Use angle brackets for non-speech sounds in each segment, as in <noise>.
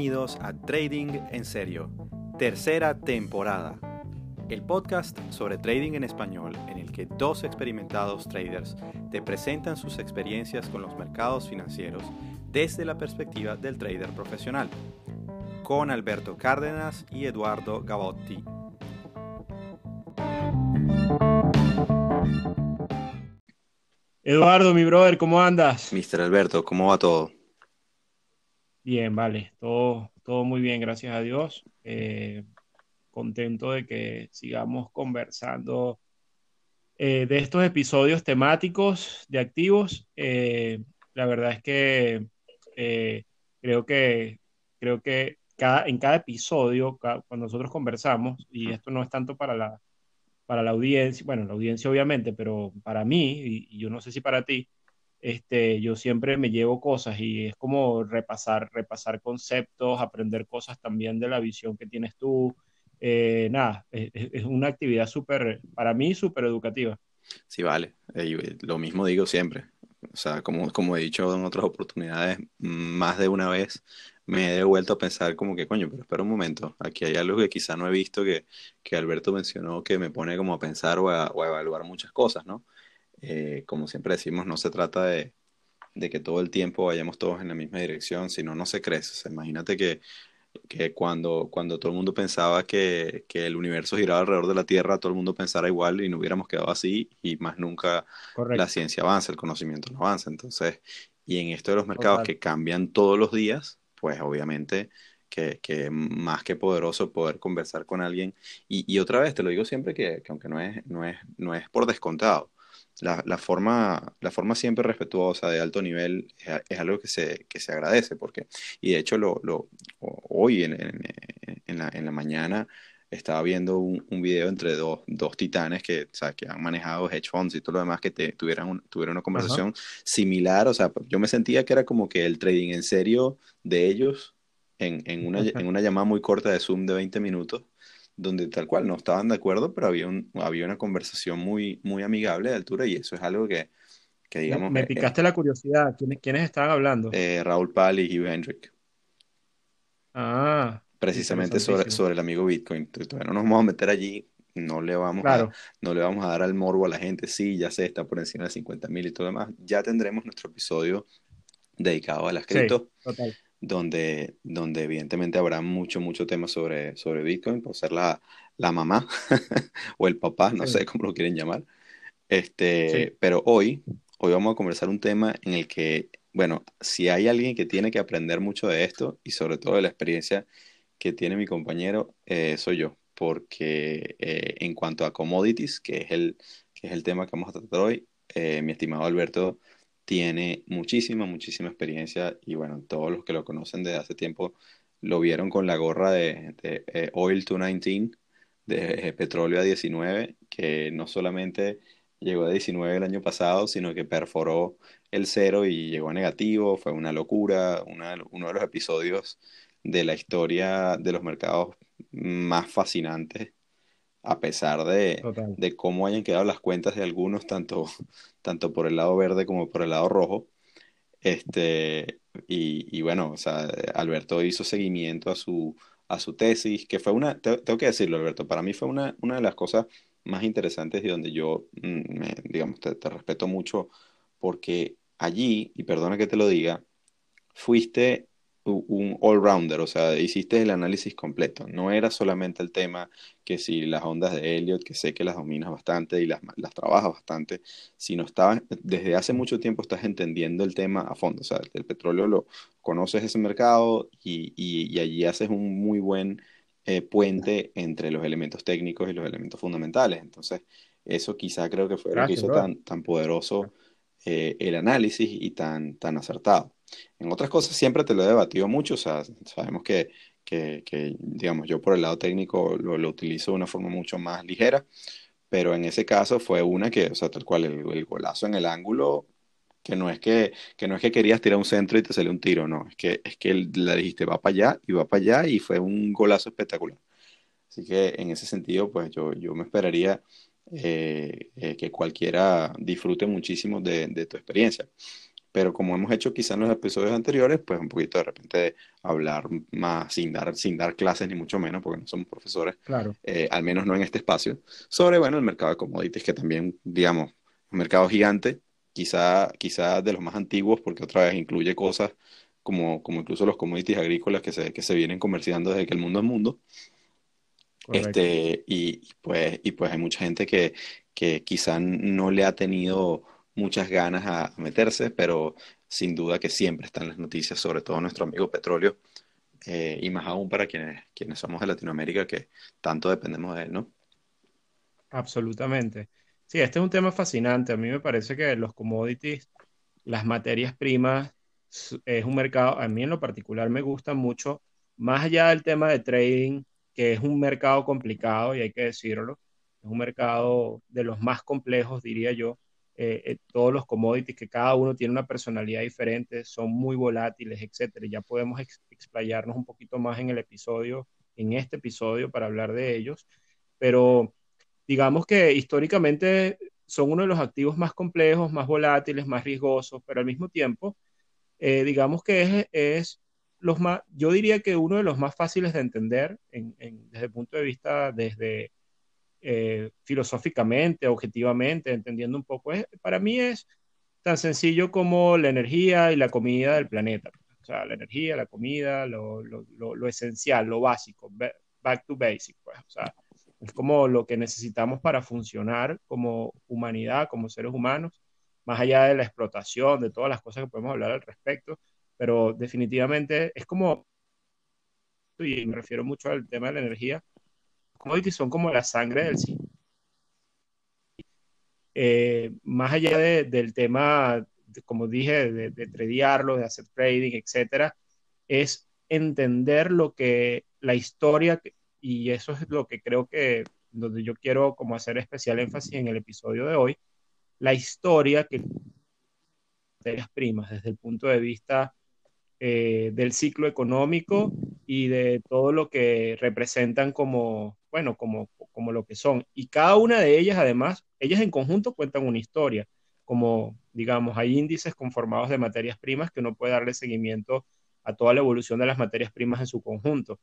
Bienvenidos a Trading en Serio, tercera temporada. El podcast sobre trading en español en el que dos experimentados traders te presentan sus experiencias con los mercados financieros desde la perspectiva del trader profesional, con Alberto Cárdenas y Eduardo Gavotti. Eduardo, mi brother, ¿cómo andas? Mr. Alberto, ¿cómo va todo? Bien, vale, todo, todo muy bien, gracias a Dios. Eh, contento de que sigamos conversando eh, de estos episodios temáticos de activos. Eh, la verdad es que creo que creo que cada, en cada episodio, cuando nosotros conversamos, y esto no es tanto para la, para la audiencia, bueno, la audiencia obviamente, pero para mí, y yo no sé si para ti, este, yo siempre me llevo cosas y es como repasar, repasar conceptos, aprender cosas también de la visión que tienes tú. Eh, nada, es, una actividad súper, para mí, súper educativa. Sí, vale. Eh, lo mismo digo siempre. O sea, como, como he dicho en otras oportunidades, más de una vez me he vuelto a pensar como que, coño, pero espera un momento, aquí hay algo que quizá no he visto que, que Alberto mencionó que me pone como a pensar o a, o a evaluar muchas cosas, ¿no? Eh, como siempre decimos, no se trata de, que todo el tiempo vayamos todos en la misma dirección, sino no se crece. imagínate que, cuando, cuando todo el mundo pensaba que, el universo giraba alrededor de la Tierra, todo el mundo pensara igual y no hubiéramos quedado así y más nunca la ciencia avanza, el conocimiento no avanza. Entonces, y en esto de los mercados que cambian todos los días, pues obviamente que, que, más que poderoso poder conversar con alguien. Y, otra vez, te lo digo siempre que, que aunque no es, no, es, no es por descontado, la, la, forma, la forma siempre respetuosa de alto nivel es, algo que se, que se agradece, porque, y de hecho lo, lo hoy en, en, la, en la mañana estaba viendo un, un video entre dos, dos titanes que, o sea, que han manejado hedge funds y todo lo demás que te, tuvieran, tuvieran una conversación similar, o sea, yo me sentía que era como que el trading en serio de ellos en, en, una, en una llamada muy corta de Zoom de 20 minutos donde tal cual no estaban de acuerdo, pero había, un, había una conversación muy, muy amigable de altura y eso es algo que, que digamos... Me, picaste la curiosidad, ¿quiénes, quiénes estaban hablando? Eh, Raúl Pal y Hugh Hendrick. Ah. Precisamente sobre, sobre el amigo Bitcoin. Todavía no nos vamos a meter allí, no le, vamos a, no le vamos a dar al morbo a la gente, sí, ya sé, está por encima de 50 mil y todo demás. Ya tendremos nuestro episodio dedicado a las cripto. total donde, donde evidentemente habrá mucho, mucho tema sobre, sobre Bitcoin, por ser la, la mamá <laughs> o el papá, no sé cómo lo quieren llamar. Este, Pero hoy, hoy vamos a conversar un tema en el que, bueno, si hay alguien que tiene que aprender mucho de esto y sobre todo de la experiencia que tiene mi compañero, eh, soy yo, porque eh, en cuanto a commodities, que es el, que es el tema que vamos a tratar hoy, eh, mi estimado Alberto tiene muchísima, muchísima experiencia y bueno, todos los que lo conocen desde hace tiempo lo vieron con la gorra de, eh, Oil 219, de petróleo a 19, que no solamente llegó a 19 el año pasado, sino que perforó el cero y llegó a negativo, fue una locura, uno de los episodios de la historia de los mercados más fascinantes a pesar de, de, cómo hayan quedado las cuentas de algunos, tanto, <laughs> tanto por el lado verde como por el lado rojo. Este, y, y bueno, o sea, Alberto hizo seguimiento a su, a su tesis, que fue una, tengo que decirlo, Alberto, para mí fue una, una de las cosas más interesantes y donde yo, mm, digamos, te, te respeto mucho, porque allí, y perdona que te lo diga, fuiste un all-rounder, o sea, hiciste el análisis completo. No era solamente el tema que si las ondas de Elliot, que sé que las dominas bastante y las, las trabajas bastante, sino estabas, desde hace mucho tiempo estás entendiendo el tema a fondo. O sea, el petróleo lo conoces ese mercado y, y, allí haces un muy buen eh, puente entre los elementos técnicos y los elementos fundamentales. Entonces, eso quizá creo que fue lo que hizo tan, tan poderoso eh, el análisis y tan, tan acertado. En otras cosas siempre te lo he debatido mucho, o sea, sabemos que, que, digamos, yo por el lado técnico lo, lo, utilizo de una forma mucho más ligera, pero en ese caso fue una que, o sea, tal cual, el, golazo en el ángulo, que no es que, que no es que querías tirar un centro y te salió un tiro, no, es que, es que le dijiste va para allá y va para allá y fue un golazo espectacular. Así que en ese sentido, pues yo, yo me esperaría eh, eh, que cualquiera disfrute muchísimo de, de, tu experiencia. Pero como hemos hecho quizá en los episodios anteriores, pues un poquito de repente hablar más sin dar, sin dar clases ni mucho menos, porque no somos profesores, claro. Eh, al menos no en este espacio, sobre, bueno, el mercado de commodities, que también, digamos, un mercado gigante, quizá, quizá de los más antiguos, porque otra vez incluye cosas como, como incluso los commodities agrícolas que se, que se vienen comerciando desde que el mundo es mundo. Este, y, pues, y pues hay mucha gente que, que quizá no le ha tenido muchas ganas a, meterse, pero sin duda que siempre están las noticias, sobre todo nuestro amigo petróleo, eh, y más aún para quienes, quienes somos de Latinoamérica, que tanto dependemos de él, ¿no? Absolutamente. Sí, este es un tema fascinante. A mí me parece que los commodities, las materias primas, es un mercado, a mí en lo particular me gusta mucho, más allá del tema de trading, que es un mercado complicado y hay que decirlo, es un mercado de los más complejos, diría yo. Eh, eh, todos los commodities, que cada uno tiene una personalidad diferente, son muy volátiles, etcétera. Ya podemos explayarnos un poquito más en el episodio, en este episodio, para hablar de ellos. Pero digamos que históricamente son uno de los activos más complejos, más volátiles, más riesgosos, pero al mismo tiempo, eh, digamos que es, es los más, yo diría que uno de los más fáciles de entender desde el punto de vista, desde eh, filosóficamente, objetivamente, entendiendo un poco, es, para mí es tan sencillo como la energía y la comida del planeta. O sea, la energía, la comida, lo, lo, lo, esencial, lo básico, back to basic, pues. O sea, es como lo que necesitamos para funcionar como humanidad, como seres humanos, más allá de la explotación, de todas las cosas que podemos hablar al respecto pero definitivamente es como, y me refiero mucho al tema de la energía, commodities son como la sangre del cine. Eh, más allá del tema, como dije, de, de de hacer trading, etcétera, es entender lo que la historia, y eso es lo que creo que donde yo quiero como hacer especial énfasis en el episodio de hoy, la historia que materias primas desde el punto de vista eh, del ciclo económico y de todo lo que representan como, bueno, como, como lo que son. Y cada una de ellas, además, ellas en conjunto cuentan una historia, como, digamos, hay índices conformados de materias primas que uno puede darle seguimiento a toda la evolución de las materias primas en su conjunto.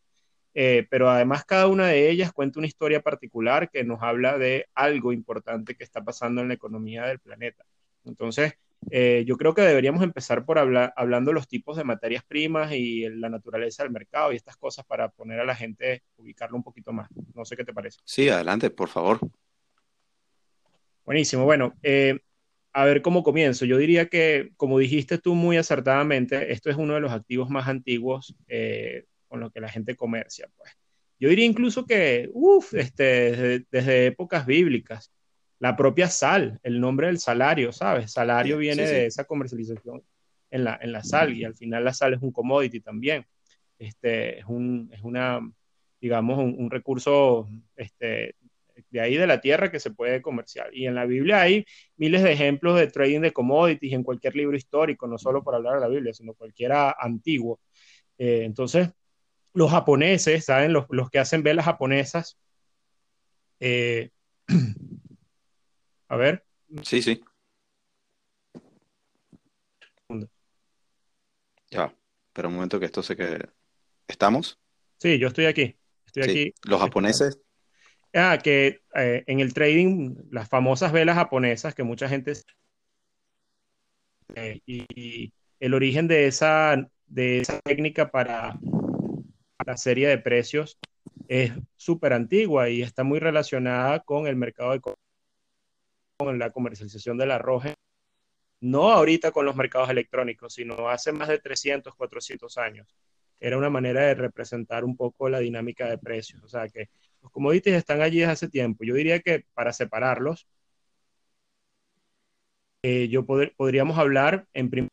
Eh, pero además cada una de ellas cuenta una historia particular que nos habla de algo importante que está pasando en la economía del planeta. Entonces, eh, yo creo que deberíamos empezar por hablar, hablando de los tipos de materias primas y la naturaleza del mercado y estas cosas para poner a la gente, ubicarlo un poquito más. No sé qué te parece. Sí, adelante, por favor. Buenísimo. Bueno, eh, a ver cómo comienzo. Yo diría que, como dijiste tú muy acertadamente, esto es uno de los activos más antiguos eh, con los que la gente comercia. Pues. Yo diría incluso que, uff, este, desde épocas bíblicas la propia sal, el nombre del salario, ¿sabes? Salario viene de esa comercialización en la, en la sal y al final la sal es un commodity también. Este, es, un, es una, digamos, un, recurso este, de ahí de la tierra que se puede comerciar. Y en la Biblia hay miles de ejemplos de trading de commodities en cualquier libro histórico, no solo para hablar de la Biblia, sino cualquiera antiguo. Eh, entonces, los japoneses, ¿saben? Los, los, que hacen velas japonesas, eh, <clears throat> A ver. Sí, sí. Ya, pero un momento que esto se quede. ¿Estamos? Sí, yo estoy aquí. Estoy aquí. Los japoneses. Ah, que eh, en el trading, las famosas velas japonesas que mucha gente. Eh, y, el origen de esa, de esa técnica para la serie de precios es súper antigua y está muy relacionada con el mercado de con la comercialización del arroz, no ahorita con los mercados electrónicos, sino hace más de 300, 400 años. era una manera de representar un poco la dinámica de precios. O sea que los commodities están allí desde hace tiempo. Yo diría que para separarlos, eh, yo podríamos hablar en primer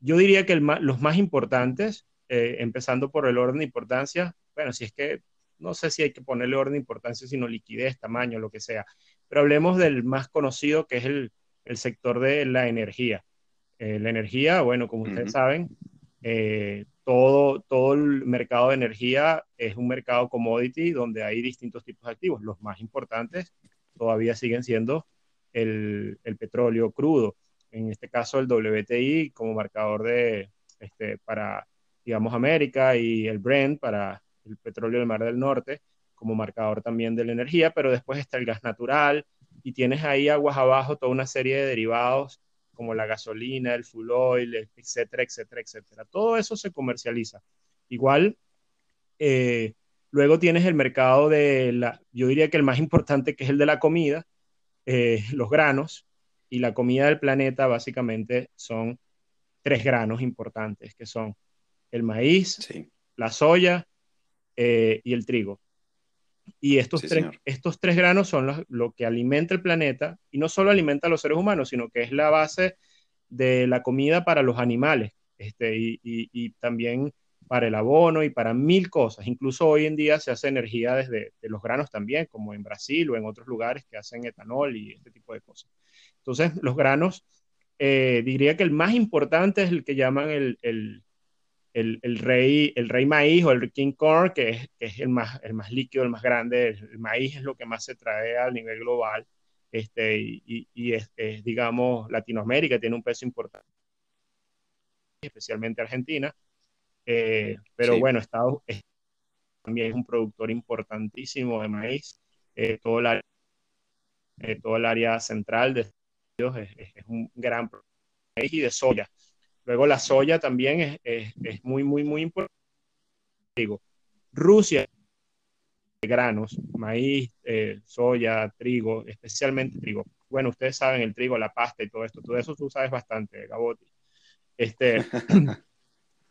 yo diría que los más importantes, eh, empezando por el orden de importancia, bueno, si es que no sé si hay que ponerle orden de importancia, sino liquidez, tamaño, lo que sea, pero hablemos del más conocido, que es el, sector de la energía. Eh, la energía, bueno, como ustedes saben, eh, todo, todo el mercado de energía es un mercado commodity donde hay distintos tipos de activos. Los más importantes todavía siguen siendo el, el petróleo crudo en este caso el WTI como marcador de, este, para, digamos, América y el Brent para el petróleo del Mar del Norte como marcador también de la energía, pero después está el gas natural y tienes ahí aguas abajo toda una serie de derivados como la gasolina, el full oil, etcétera, etcétera, etcétera. Todo eso se comercializa. Igual, eh, luego tienes el mercado de la, yo diría que el más importante que es el de la comida, eh, los granos, y la comida del planeta básicamente son tres granos importantes, que son el maíz, la soya eh, y el trigo. Y estos, tres, estos tres granos son lo que alimenta el planeta y no solo alimenta a los seres humanos, sino que es la base de la comida para los animales este, y, y también para el abono y para mil cosas. Incluso hoy en día se hace energía desde de los granos también, como en Brasil o en otros lugares que hacen etanol y este tipo de cosas. Entonces, los granos, eh, diría que el más importante es el que llaman el, el, el, rey, el rey maíz o el king corn, que es, es, el, más, el más líquido, el más grande. El, maíz es lo que más se trae a nivel global. Este, y, y es, digamos, Latinoamérica tiene un peso importante, especialmente Argentina eh, pero bueno, Estados Unidos también es un productor importantísimo de maíz. Eh, todo, el área, eh, todo el área central de Estados Unidos es, un gran productor de maíz y de soya. Luego la soya también es, es muy, muy, muy importante. Digo, Rusia, granos, maíz, soya, trigo, especialmente trigo. Bueno, ustedes saben el trigo, la pasta y todo esto, todo eso tú sabes bastante, Gabotti. Este, <laughs>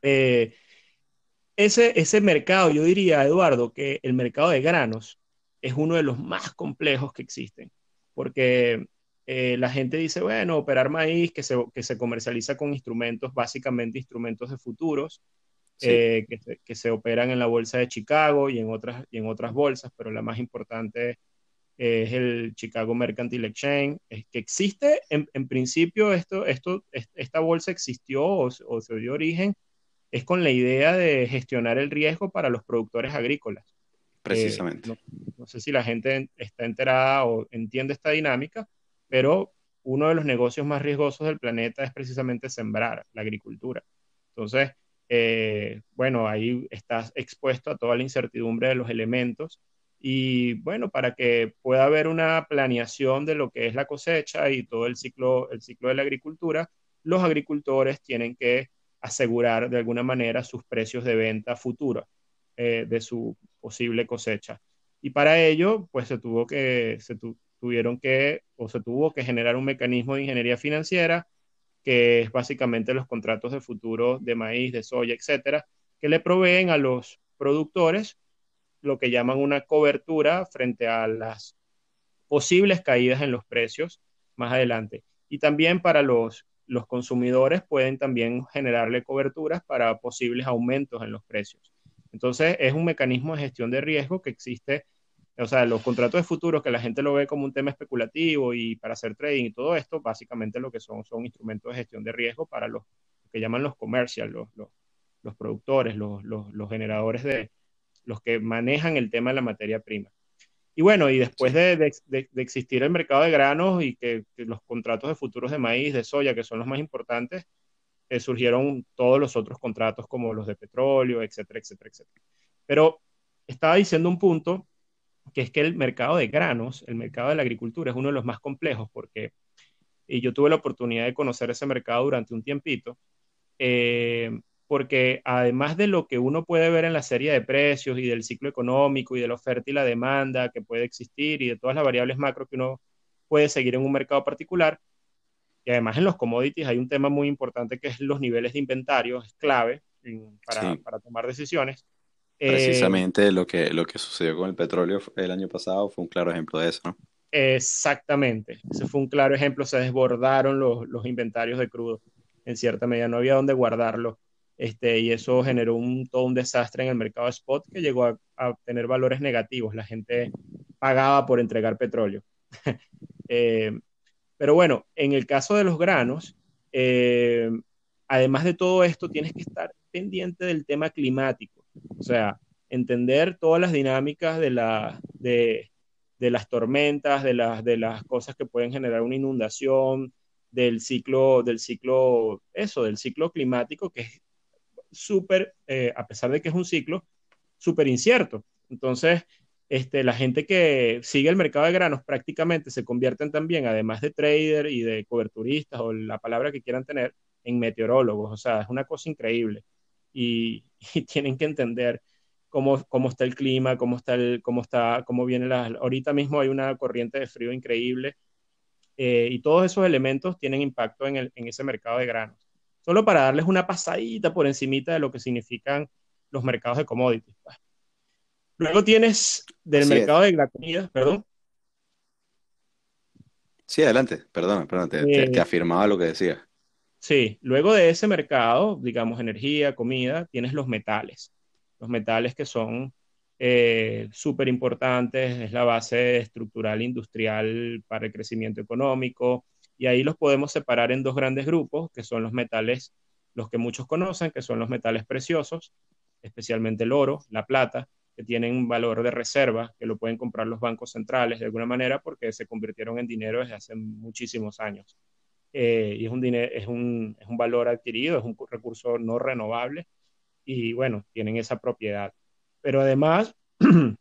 ese, ese mercado, yo diría, Eduardo, que el mercado de granos es uno de los más complejos que existen, porque eh, la gente dice, bueno, operar maíz que se, que se comercializa con instrumentos, básicamente instrumentos de futuros, eh, que, se, que, se, operan en la bolsa de Chicago y en otras, y en otras bolsas, pero la más importante es el Chicago Mercantile Exchange, es que existe, en, en principio, esto, esto, esta bolsa existió o, o se dio origen es con la idea de gestionar el riesgo para los productores agrícolas. Precisamente. Eh, no, sé si la gente está enterada o entiende esta dinámica, pero uno de los negocios más riesgosos del planeta es precisamente sembrar la agricultura. Entonces, eh, bueno, ahí estás expuesto a toda la incertidumbre de los elementos y bueno, para que pueda haber una planeación de lo que es la cosecha y todo el ciclo, el ciclo de la agricultura, los agricultores tienen que asegurar de alguna manera sus precios de venta futura eh, de su posible cosecha. Y para ello, pues se tuvo que, se tuvieron que, o se tuvo que generar un mecanismo de ingeniería financiera, que es básicamente los contratos de futuro de maíz, de soya, etcétera, que le proveen a los productores lo que llaman una cobertura frente a las posibles caídas en los precios más adelante. Y también para los los consumidores pueden también generarle coberturas para posibles aumentos en los precios. Entonces, es un mecanismo de gestión de riesgo que existe, o sea, los contratos de futuros que la gente lo ve como un tema especulativo y para hacer trading y todo esto, básicamente lo que son son instrumentos de gestión de riesgo para los que llaman los comercial, los, los, productores, los, los generadores de, los que manejan el tema de la materia prima. Y bueno, y después de, existir el mercado de granos y que, los contratos de futuros de maíz, de soya, que son los más importantes, eh, surgieron todos los otros contratos como los de petróleo, etcétera, etcétera, etcétera. Pero estaba diciendo un punto que es que el mercado de granos, el mercado de la agricultura es uno de los más complejos porque y yo tuve la oportunidad de conocer ese mercado durante un tiempito. Eh, porque además de lo que uno puede ver en la serie de precios y del ciclo económico y de la oferta y la demanda que puede existir y de todas las variables macro que uno puede seguir en un mercado particular, y además en los commodities hay un tema muy importante que es los niveles de inventario, es clave. para, tomar decisiones. Precisamente lo, que, lo que sucedió con el petróleo el año pasado fue un claro ejemplo de eso, ¿no? Exactamente, ese fue un claro ejemplo, se desbordaron los, los inventarios de crudo en cierta medida, no había dónde guardarlo. Este, y eso generó un, todo un desastre en el mercado spot que llegó a, a tener valores negativos. La gente pagaba por entregar petróleo. <laughs> eh, pero bueno, en el caso de los granos, eh, además de todo esto, tienes que estar pendiente del tema climático. O sea, entender todas las dinámicas de, la, de, de las tormentas, de las, de las cosas que pueden generar una inundación, del ciclo, del ciclo, eso, del ciclo climático, que es súper, eh, a pesar de que es un ciclo, súper incierto. Entonces, este, la gente que sigue el mercado de granos prácticamente se convierten también, además de trader y de coberturistas o la palabra que quieran tener, en meteorólogos. O sea, es una cosa increíble. <laughs> Y, tienen que entender cómo, cómo, está el clima, cómo está, el, cómo está, cómo viene la... Ahorita mismo hay una corriente de frío increíble eh, y todos esos elementos tienen impacto en, el, en ese mercado de granos. Solo para darles una pasadita por encimita de lo que significan los mercados de commodities. Pues. Luego tienes del mercado de la comida, perdón. Sí, adelante, perdón, perdón, te, eh, afirmaba lo que decía. Sí, luego de ese mercado, digamos, energía, comida, tienes los metales. Los metales que son eh, súper importantes, es la base estructural industrial para el crecimiento económico, y ahí los podemos separar en dos grandes grupos, que son los metales, los que muchos conocen, que son los metales preciosos, especialmente el oro, la plata, que tienen un valor de reserva, que lo pueden comprar los bancos centrales de alguna manera porque se convirtieron en dinero desde hace muchísimos años. Eh, y es un, dinero, es, un, es un valor adquirido, es un recurso no renovable y bueno, tienen esa propiedad. Pero además, <clears throat>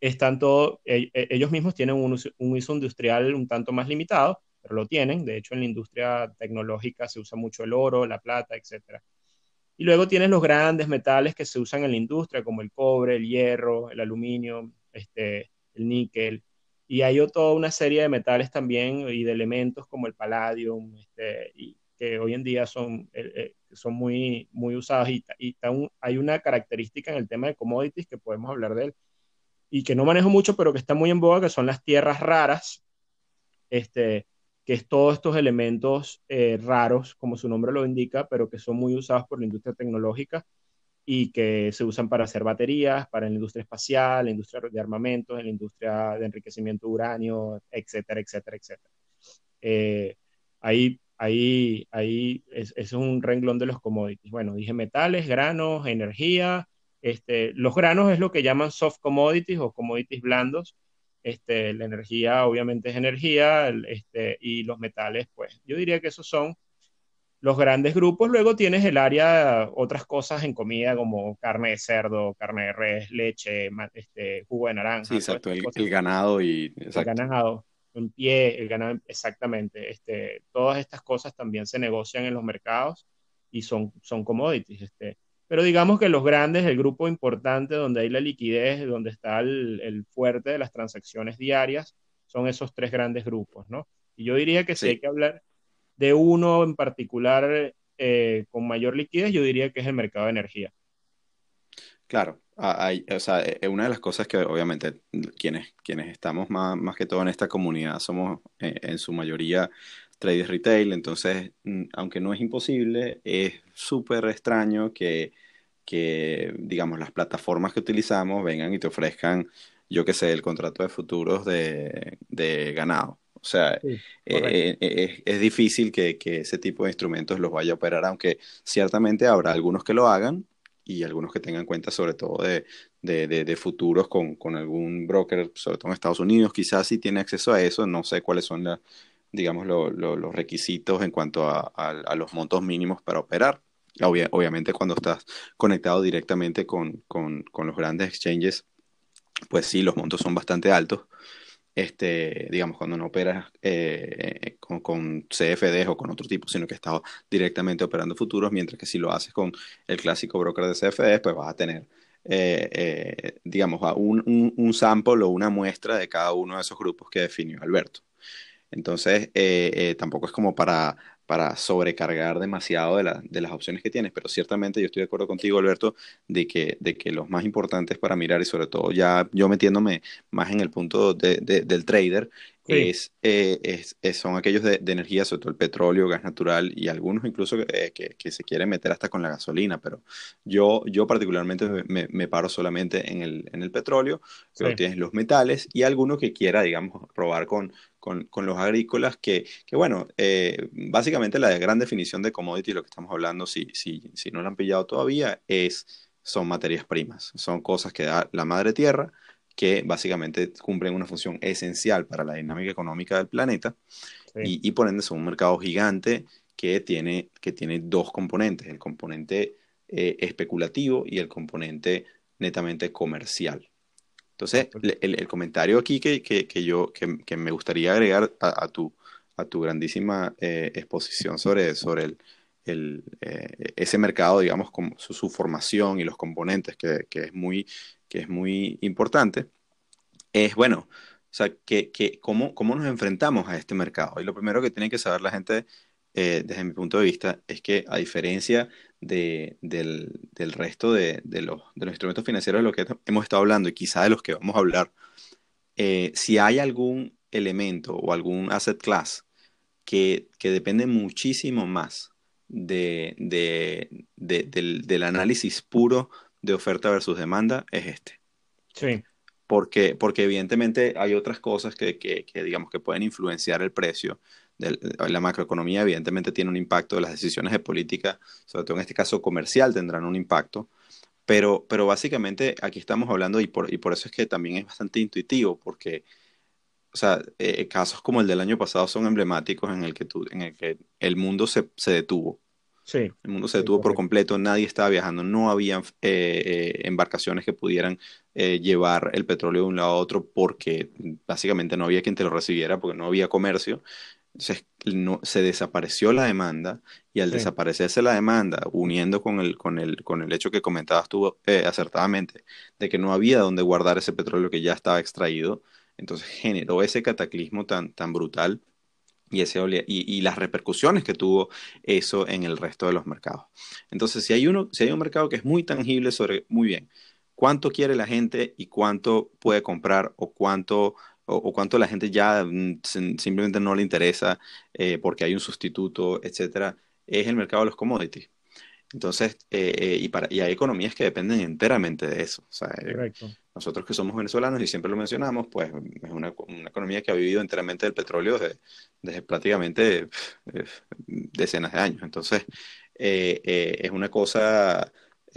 están todo, e, e, ellos mismos tienen un, uso industrial un tanto más limitado, pero lo tienen. De hecho, en la industria tecnológica se usa mucho el oro, la plata, etcétera. Y luego tienes los grandes metales que se usan en la industria, como el cobre, el hierro, el aluminio, este, el níquel. Y hay toda una serie de metales también y de elementos como el palladium, este, que hoy en día son, eh, eh, son muy, muy usados. Y, y hay una característica en el tema de commodities que podemos hablar de él y que no manejo mucho, pero que está muy en boga, que son las tierras raras. Este, que es todos estos elementos eh, raros, como su nombre lo indica, pero que son muy usados por la industria tecnológica y que se usan para hacer baterías, para la industria espacial, la industria de armamentos, en la industria de enriquecimiento de uranio, etcétera, etcétera, etcétera. Eh, ahí, ahí, ahí es, es, un renglón de los commodities. Bueno, dije metales, granos, energía. Este, los granos es lo que llaman soft commodities o commodities blandos, este, la energía obviamente es energía este, y los metales, pues yo diría que esos son los grandes grupos. Luego tienes el área, otras cosas en comida como carne de cerdo, carne de res, leche, este, jugo de naranja. Sí, exacto, el, ganado y... El ganado en pie, el ganado, exactamente. Este, todas estas cosas también se negocian en los mercados y son, son commodities. Este, pero digamos que los grandes, el grupo importante donde hay la liquidez, donde está el, fuerte de las transacciones diarias, son esos tres grandes grupos, ¿no? Y yo diría que si hay que hablar de uno en particular eh, con mayor liquidez, yo diría que es el mercado de energía. Claro, hay, o sea, eh, una de las cosas que obviamente quienes, quienes estamos más, más que todo en esta comunidad somos eh, en su mayoría traders retail, entonces, mm, aunque no es imposible, es súper extraño que, que, digamos, las plataformas que utilizamos vengan y te ofrezcan, yo qué sé, el contrato de futuros de, de ganado. O sea, eh, eh, eh, es, difícil que, que, ese tipo de instrumentos los vaya a operar, aunque ciertamente habrá algunos que lo hagan y algunos que tengan cuenta sobre todo de, de, de, futuros con, con, algún broker, sobre todo en Estados Unidos, quizás si tiene acceso a eso, no sé cuáles son las digamos, los requisitos en cuanto a, los montos mínimos para operar. obviamente cuando estás conectado directamente con, los grandes exchanges, pues sí, los montos son bastante altos. Este, digamos, cuando no operas eh, con, con, CFDs o con otro tipo, sino que estás directamente operando futuros, mientras que si lo haces con el clásico broker de CFDs, pues vas a tener, eh, eh, digamos, un, un, un sample o una muestra de cada uno de esos grupos que definió Alberto. Entonces, eh, eh, tampoco es como para, para sobrecargar demasiado de, de, las opciones que tienes, pero ciertamente yo estoy de acuerdo contigo, Alberto, de que, de que los más importantes para mirar y sobre todo ya yo metiéndome más en el punto de, del trader, es, eh, es, son aquellos de, energía, sobre todo el petróleo, gas natural y algunos incluso eh, que, que, se quieren meter hasta con la gasolina, pero yo, yo particularmente me, me paro solamente en el, en el petróleo, pero tienes los metales y alguno que quiera, digamos, probar con, con, con los agrícolas, que, que bueno, eh, básicamente la gran definición de commodity, lo que estamos hablando, si, si, si no lo han pillado todavía, es, son materias primas, son cosas que da la madre tierra que básicamente cumplen una función esencial para la dinámica económica del planeta y, y, por ende son un mercado gigante que tiene, que tiene dos componentes, el componente eh, especulativo y el componente netamente comercial. Entonces, el, el, comentario aquí que, que, que yo que, que, me gustaría agregar a, a, tu, a tu grandísima eh, exposición sobre, sobre el, el, eh, ese mercado, digamos, con su, su, formación y los componentes, que, que, es muy, que es muy importante, es, bueno, o sea, que, que cómo, cómo nos enfrentamos a este mercado. Y lo primero que tiene que saber la gente, eh, desde mi punto de vista, es que a diferencia de, del, del, resto de, de, los, de, los, instrumentos financieros de los que hemos estado hablando y quizá de los que vamos a hablar, eh, si hay algún elemento o algún asset class que, que depende muchísimo más de, de, del, del, análisis puro de oferta versus demanda es este. Sí. Porque, porque evidentemente hay otras cosas que, que, que digamos, que pueden influenciar el precio. De la macroeconomía evidentemente tiene un impacto, las decisiones de política, sobre todo en este caso comercial, tendrán un impacto. Pero, pero básicamente aquí estamos hablando, y por, y por eso es que también es bastante intuitivo, porque o sea, eh, casos como el del año pasado son emblemáticos en el que, tú, en el, que el mundo se, se detuvo. Sí. El mundo se detuvo sí, por completo, nadie estaba viajando, no había eh, eh, embarcaciones que pudieran eh, llevar el petróleo de un lado a otro porque básicamente no había quien te lo recibiera porque no había comercio. Entonces no, se desapareció la demanda y al sí. desaparecerse la demanda, uniendo con el, con el, con el hecho que comentabas tú acertadamente, de que no había donde guardar ese petróleo que ya estaba extraído, entonces generó ese cataclismo tan, tan brutal y, ese, y, y, las repercusiones que tuvo eso en el resto de los mercados. Entonces, si hay, uno, si hay un mercado que es muy tangible sobre, muy bien, cuánto quiere la gente y cuánto puede comprar o cuánto, o, cuánto la gente ya mm, simplemente no le interesa eh, porque hay un sustituto, etcétera, es el mercado de los commodities. Entonces, eh, eh, y, para, y hay economías que dependen enteramente de eso. O sea, Correcto. Nosotros que somos venezolanos y siempre lo mencionamos, pues es una, una economía que ha vivido enteramente del petróleo desde, desde prácticamente eh, decenas de años. Entonces, eh, eh, es una cosa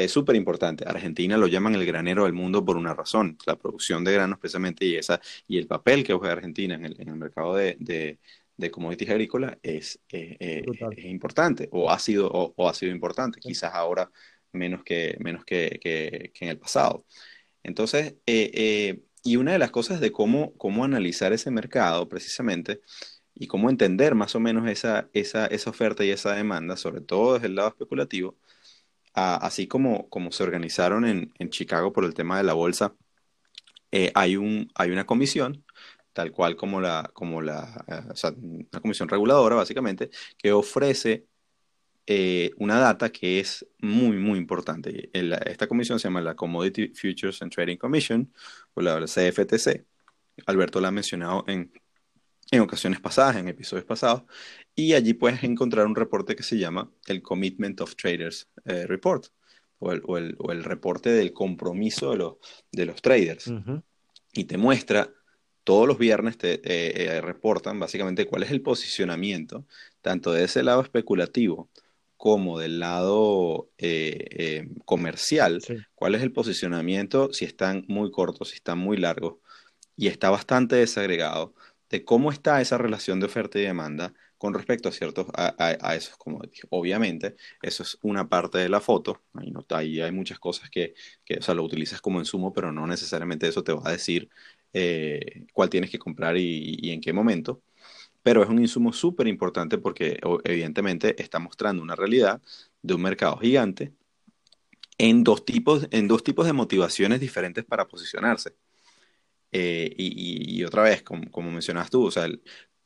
súper importante. Argentina lo llaman el granero del mundo por una razón, la producción de granos precisamente y, esa, y el papel que juega Argentina en el, en el mercado de, de, de commodities agrícolas es, es, importante o ha sido, o, o ha sido importante, sí. quizás ahora menos que, menos que, que, que en el pasado. Entonces, eh, eh, y una de las cosas de cómo, cómo analizar ese mercado precisamente y cómo entender más o menos esa, esa, esa oferta y esa demanda, sobre todo desde el lado especulativo, a, así como, como se organizaron en, en, Chicago por el tema de la bolsa, eh, hay, un, hay una comisión tal cual como la, como la o sea, una comisión reguladora, básicamente, que ofrece eh, una data que es muy, muy importante. El, esta comisión se llama la Commodity Futures and Trading Commission, o la CFTC. Alberto la ha mencionado en, en ocasiones pasadas, en episodios pasados, y allí puedes encontrar un reporte que se llama el Commitment of Traders eh, Report, o el, o, el, o el, reporte del compromiso de los, de los traders. Uh -huh. Y te muestra todos los viernes te eh, eh, reportan básicamente cuál es el posicionamiento, tanto de ese lado especulativo como del lado eh, comercial, sí. cuál es el posicionamiento, si están muy cortos, si están muy largos, y está bastante desagregado de cómo está esa relación de oferta y demanda con respecto a ciertos, a, a, a esos commodities. Obviamente, eso es una parte de la foto, ahí, no, ahí hay muchas cosas que, que, o sea, lo utilizas como insumo, pero no necesariamente eso te va a decir eh, cuál tienes que comprar y, y en qué momento pero es un insumo súper importante porque evidentemente está mostrando una realidad de un mercado gigante en dos tipos, en dos tipos de motivaciones diferentes para posicionarse. Eh, y, y, y, otra vez, como, como mencionas tú, o sea, el,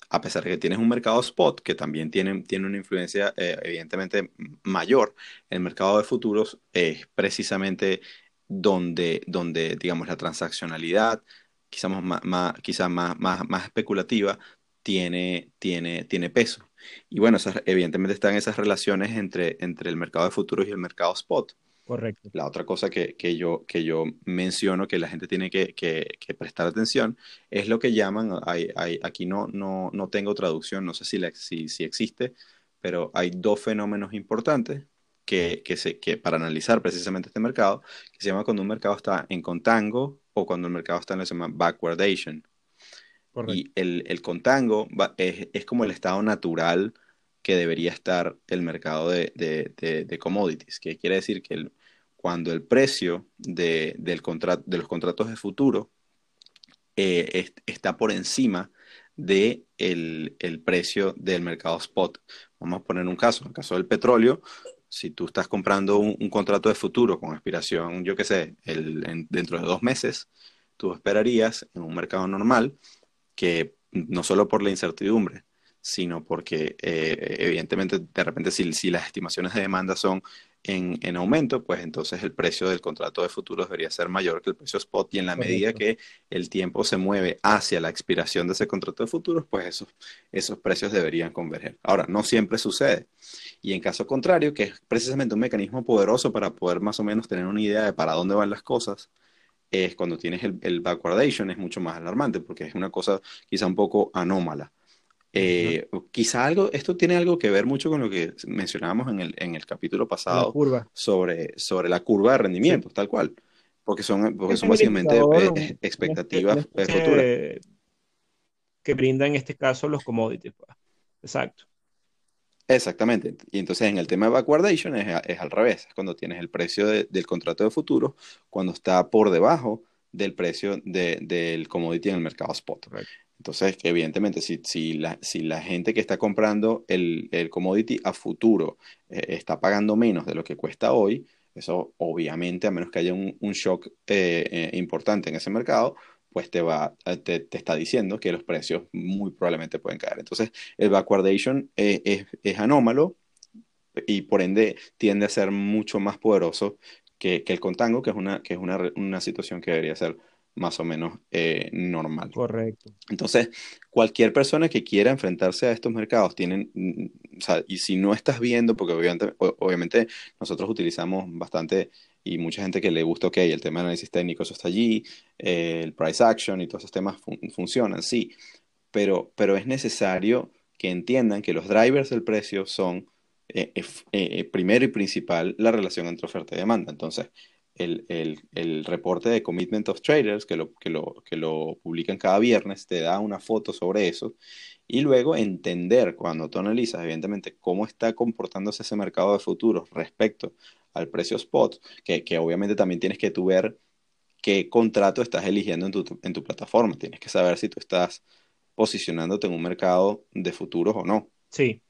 a pesar de que tienes un mercado spot que también tiene, tiene una influencia eh, evidentemente mayor, el mercado de futuros es precisamente donde, donde digamos, la transaccionalidad, quizás más, más, más, más, especulativa, tiene, tiene, tiene peso. Y bueno, evidentemente están esas relaciones entre, entre el mercado de futuros y el mercado spot. Correcto. La otra cosa que, que, yo, que yo menciono que la gente tiene que, que, prestar atención es lo que llaman, hay, hay, aquí no, no, no tengo traducción, no sé si, la, si, si existe, pero hay dos fenómenos importantes que, que, se, que para analizar precisamente este mercado, que se llama cuando un mercado está en contango o cuando el mercado está en lo que se llama backwardation. Y el, el contango es, es, como el estado natural que debería estar el mercado de, de, de, commodities, que quiere decir que el, cuando el precio de, del contrato, de los contratos de futuro eh, está por encima del de el precio del mercado spot. Vamos a poner un caso, en el caso del petróleo, si tú estás comprando un, contrato de futuro con expiración, yo qué sé, dentro de dos meses, tú esperarías en un mercado normal que no solo por la incertidumbre, sino porque eh, evidentemente de repente si, si, las estimaciones de demanda son en, en, aumento, pues entonces el precio del contrato de futuro debería ser mayor que el precio spot y en la medida que el tiempo se mueve hacia la expiración de ese contrato de futuros, pues esos, esos precios deberían converger. Ahora, no siempre sucede. Y en caso contrario, que es precisamente un mecanismo poderoso para poder más o menos tener una idea de para dónde van las cosas, es cuando tienes el, el backwardation, es mucho más alarmante porque es una cosa quizá un poco anómala. Eh, quizá algo, esto tiene algo que ver mucho con lo que mencionábamos en el, en el capítulo pasado Sobre, sobre la curva de rendimiento, tal cual. Porque son, porque son básicamente eh, <laughs> expectativas futuras. Que brinda en este caso los commodities. Pues. Exacto. Exactamente. Y entonces en el tema de backwardation es, es al revés. Es cuando tienes el precio del contrato de futuro, cuando está por debajo del precio de, del commodity en el mercado spot. Entonces, evidentemente, si, si, la, si la gente que está comprando el, el commodity a futuro eh, está pagando menos de lo que cuesta hoy, eso obviamente, a menos que haya un, shock eh, eh, importante en ese mercado, pues te, va, te, te, está diciendo que los precios muy probablemente pueden caer. Entonces, el backwardation es, es, anómalo y por ende tiende a ser mucho más poderoso que, que el contango, que es, una, que es una, una situación que debería ser más o menos eh, normal. Correcto. Entonces, cualquier persona que quiera enfrentarse a estos mercados tienen, mm, o sea, y si no estás viendo, porque obviamente, obviamente nosotros utilizamos bastante y mucha gente que le gusta, ok, el tema de análisis técnico, eso está allí, eh, el price action y todos esos temas funcionan, sí, pero, pero es necesario que entiendan que los drivers del precio son, eh, primero y principal, la relación entre oferta y demanda. Entonces, el, reporte de Commitment of Traders, que lo, que, lo, que lo publican cada viernes, te da una foto sobre eso. Y luego entender, cuando tú analizas, evidentemente, cómo está comportándose ese mercado de futuros respecto al precio spot, que, obviamente también tienes que tú ver qué contrato estás eligiendo en tu, en tu plataforma. Tienes que saber si tú estás posicionándote en un mercado de futuros o no. Sí.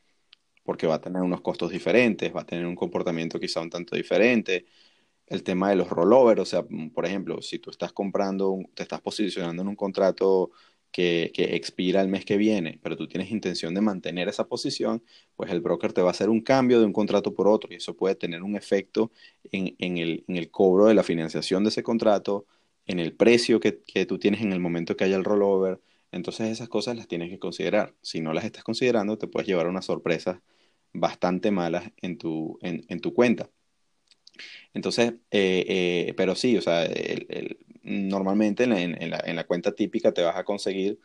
Porque va a tener unos costos diferentes, va a tener un comportamiento quizá un tanto diferente el tema de los rollovers, o sea, mm, por ejemplo, si tú estás comprando, te estás posicionando en un contrato que, expira el mes que viene, pero tú tienes intención de mantener esa posición, pues el broker te va a hacer un cambio de un contrato por otro y eso puede tener un efecto en, el, cobro de la financiación de ese contrato, en el precio que, tú tienes en el momento que haya el rollover. Entonces esas cosas las tienes que considerar. Si no las estás considerando, te puedes llevar unas sorpresas bastante malas en tu cuenta. Entonces, eh, eh, pero sí, o sea, normalmente en la, en, la, cuenta típica te vas a conseguir,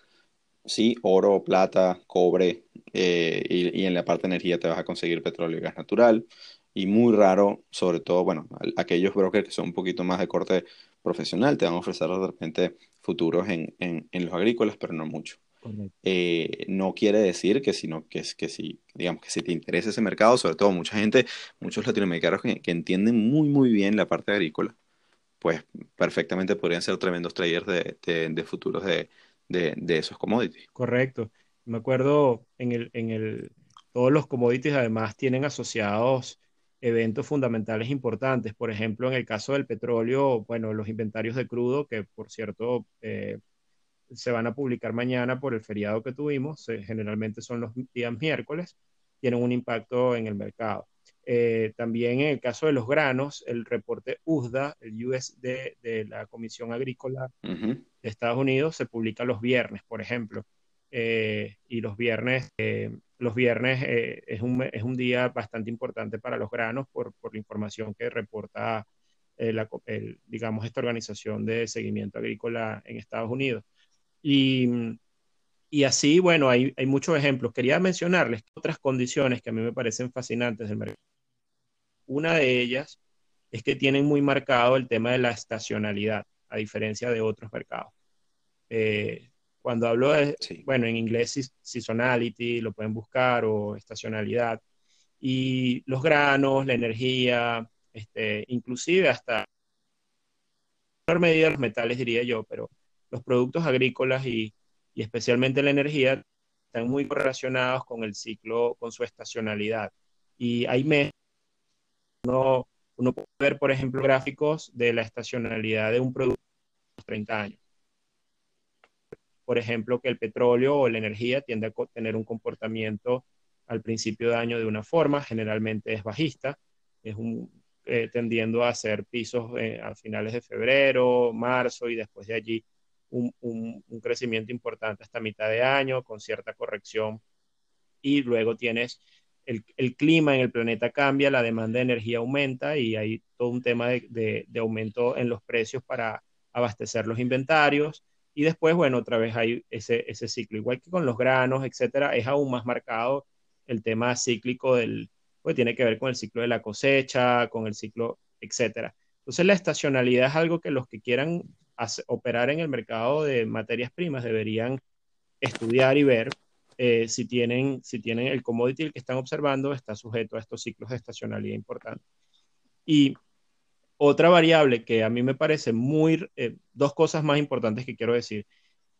sí, oro, plata, cobre, eh, y, en la parte de energía te vas a conseguir petróleo y gas natural. Y muy raro, sobre todo, bueno, aquellos brokers que son un poquito más de corte profesional te van a ofrecer de repente futuros en, en, en los agrícolas, pero no mucho. Eh, no quiere decir que, sino que, que si, digamos, que si te interesa ese mercado, sobre todo mucha gente, muchos latinoamericanos que, entienden muy, muy bien la parte agrícola, pues perfectamente podrían ser tremendos traders de, de, futuros de, de, esos commodities. Correcto. Me acuerdo en el, en el, todos los commodities además tienen asociados eventos fundamentales importantes. Por ejemplo, en el caso del petróleo, bueno, los inventarios de crudo, que por cierto, eh, se van a publicar mañana por el feriado que tuvimos, generalmente son los días miércoles, tienen un impacto en el mercado. Eh, también en el caso de los granos, el reporte USDA, el USD de la Comisión Agrícola de Estados Unidos, se publica los viernes, por ejemplo. Eh, y los viernes, eh, los viernes es, un, es, un, día bastante importante para los granos por, por la información que reporta, la, digamos, esta organización de seguimiento agrícola en Estados Unidos. Y, y así, bueno, hay, hay muchos ejemplos. Quería mencionarles otras condiciones que a mí me parecen fascinantes del mercado una de ellas es que tienen muy marcado el tema de la estacionalidad, a diferencia de otros mercados. Eh, cuando hablo de, bueno, en inglés seasonality, lo pueden buscar, o estacionalidad, y los granos, la energía, este, inclusive hasta en medida los metales, diría yo, pero los productos agrícolas y, especialmente la energía están muy correlacionados con el ciclo, con su estacionalidad. Y hay meses uno, uno puede ver, por ejemplo, gráficos de la estacionalidad de un producto de 30 años. Por ejemplo, que el petróleo o la energía tiende a tener un comportamiento al principio de año de una forma, generalmente es bajista, es un, eh, tendiendo a hacer pisos eh, a finales de febrero, marzo y después de allí un, un, crecimiento importante hasta mitad de año con cierta corrección y luego tienes el, clima en el planeta cambia, la demanda de energía aumenta y hay todo un tema de, aumento en los precios para abastecer los inventarios. Y después, bueno, otra vez hay ese, ese ciclo. Igual que con los granos, etcétera, es aún más marcado el tema cíclico del, pues tiene que ver con el ciclo de la cosecha, con el ciclo, etcétera. Entonces, la estacionalidad es algo que los que quieran operar en el mercado de materias primas deberían estudiar y ver eh, si, tienen, si tienen el commodity que están observando, está sujeto a estos ciclos de estacionalidad importantes. Y otra variable que a mí me parece muy, eh, dos cosas más importantes que quiero decir.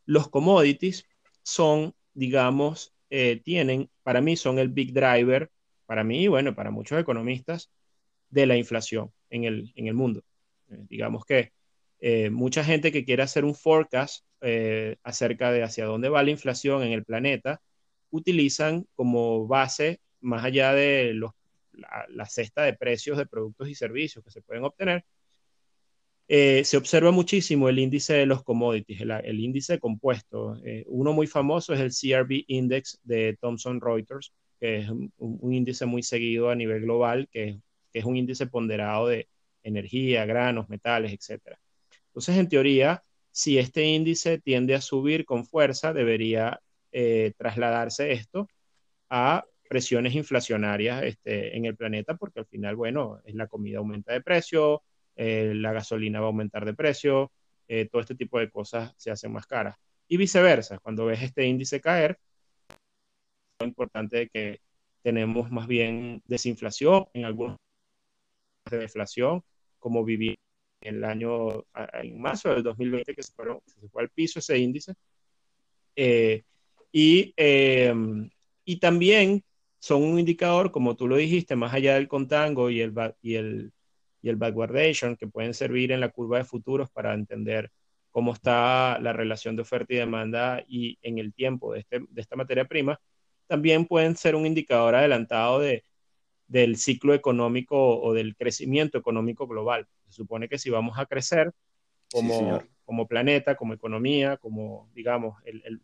Los commodities son, digamos, eh, tienen, para mí son el big driver, para mí y bueno, para muchos economistas, de la inflación en el, en el mundo. digamos que mucha gente que quiere hacer un forecast acerca de hacia dónde va la inflación en el planeta, utilizan como base, más allá de los, la, cesta de precios de productos y servicios que se pueden obtener, eh, se observa muchísimo el índice de los commodities, el, índice compuesto. Eh, uno muy famoso es el CRB Index de Thomson Reuters, que es un, índice muy seguido a nivel global, que, que, es un índice ponderado de energía, granos, metales, etc. Entonces, en teoría, si este índice tiende a subir con fuerza, debería eh, trasladarse esto a presiones inflacionarias este, en el planeta, porque al final, bueno, la comida aumenta de precio, eh, la gasolina va a aumentar de precio, eh, todo este tipo de cosas se hacen más caras. Y viceversa, cuando ves este índice caer, es importante que tenemos más bien desinflación en algunos de deflación, como en el año, en marzo del 2020, que se, se fue al piso ese índice. Eh, y, em, y también son un indicador, como tú lo dijiste, más allá del contango y el, y el, y el backwardation, que pueden servir en la curva de futuros para entender cómo está la relación de oferta y demanda y en el tiempo de, este, de esta materia prima, también pueden ser un indicador adelantado de, del ciclo económico o del crecimiento económico global. Se supone que si vamos a crecer como, como planeta, como economía, como, digamos, el, el,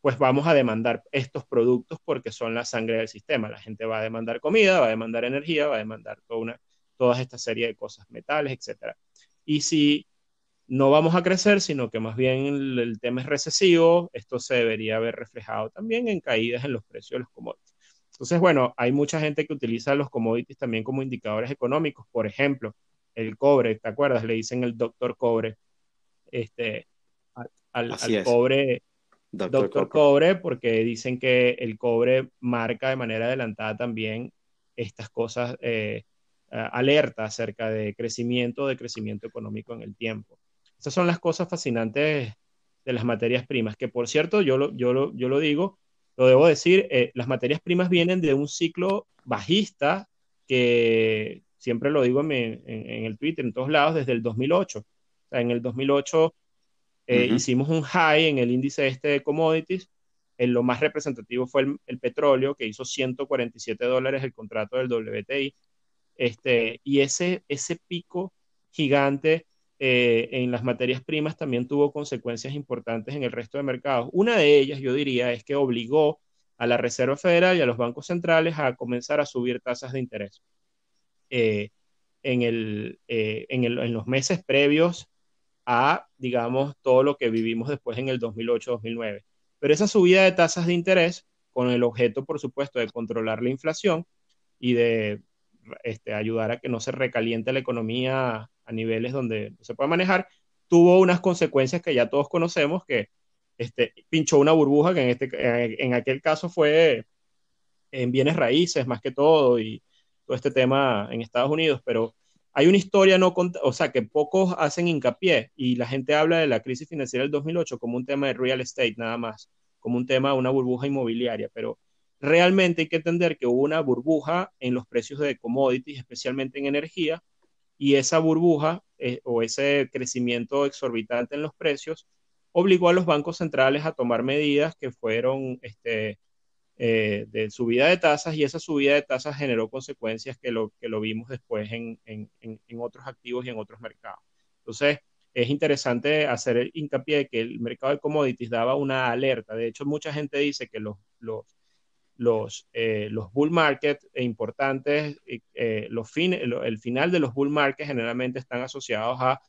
pues vamos a demandar estos productos porque son la sangre del sistema. La gente va a demandar comida, va a demandar energía, va a demandar toda, una, toda esta serie de cosas, metales, etc. Y si no vamos a crecer, sino que más bien el, tema es recesivo, esto se debería haber reflejado también en caídas en los precios de los commodities. Entonces, bueno, hay mucha gente que utiliza los commodities también como indicadores económicos. Por ejemplo, el cobre, ¿te acuerdas? Le dicen el doctor cobre. Este, al, al cobre Doctor, cobre. porque dicen que el cobre marca de manera adelantada también estas cosas, eh, alerta acerca de crecimiento, de crecimiento económico en el tiempo. Estas son las cosas fascinantes de las materias primas, que por cierto, yo lo, yo lo, yo lo digo, lo debo decir, eh, las materias primas vienen de un ciclo bajista que siempre lo digo en, en, el Twitter, en todos lados, desde el 2008. O sea, en el 2008 hicimos un high en el índice este de commodities. En lo más representativo fue el, petróleo, que hizo 147 dólares el contrato del WTI. Este, y ese, ese pico gigante eh, en las materias primas también tuvo consecuencias importantes en el resto de mercados. Una de ellas, yo diría, es que obligó a la Reserva Federal y a los bancos centrales a comenzar a subir tasas de interés. Eh, en, el, eh, en, el, en, los meses previos a, digamos, todo lo que vivimos después en el 2008-2009. Pero esa subida de tasas de interés, con el objeto, por supuesto, de controlar la inflación y de este, ayudar a que no se recaliente la economía a niveles donde se puede manejar, tuvo unas consecuencias que ya todos conocemos, que este, pinchó una burbuja, que en, este, en aquel caso fue en bienes raíces más que todo y todo este tema en Estados Unidos, pero hay una historia no o sea, que pocos hacen hincapié y la gente habla de la crisis financiera del 2008 como un tema de real estate nada más, como un tema de una burbuja inmobiliaria, pero realmente hay que entender que hubo una burbuja en los precios de commodities, especialmente en energía, y esa burbuja eh, o ese crecimiento exorbitante en los precios obligó a los bancos centrales a tomar medidas que fueron este, eh, de subida de tasas y esa subida de tasas generó consecuencias que lo, que lo vimos después en, en, en otros activos y en otros mercados. Entonces, es interesante hacer hincapié de que el mercado de commodities daba una alerta. De hecho, mucha gente dice que los, los los, eh, los bull market importantes, eh, los el final de los bull markets generalmente están asociados a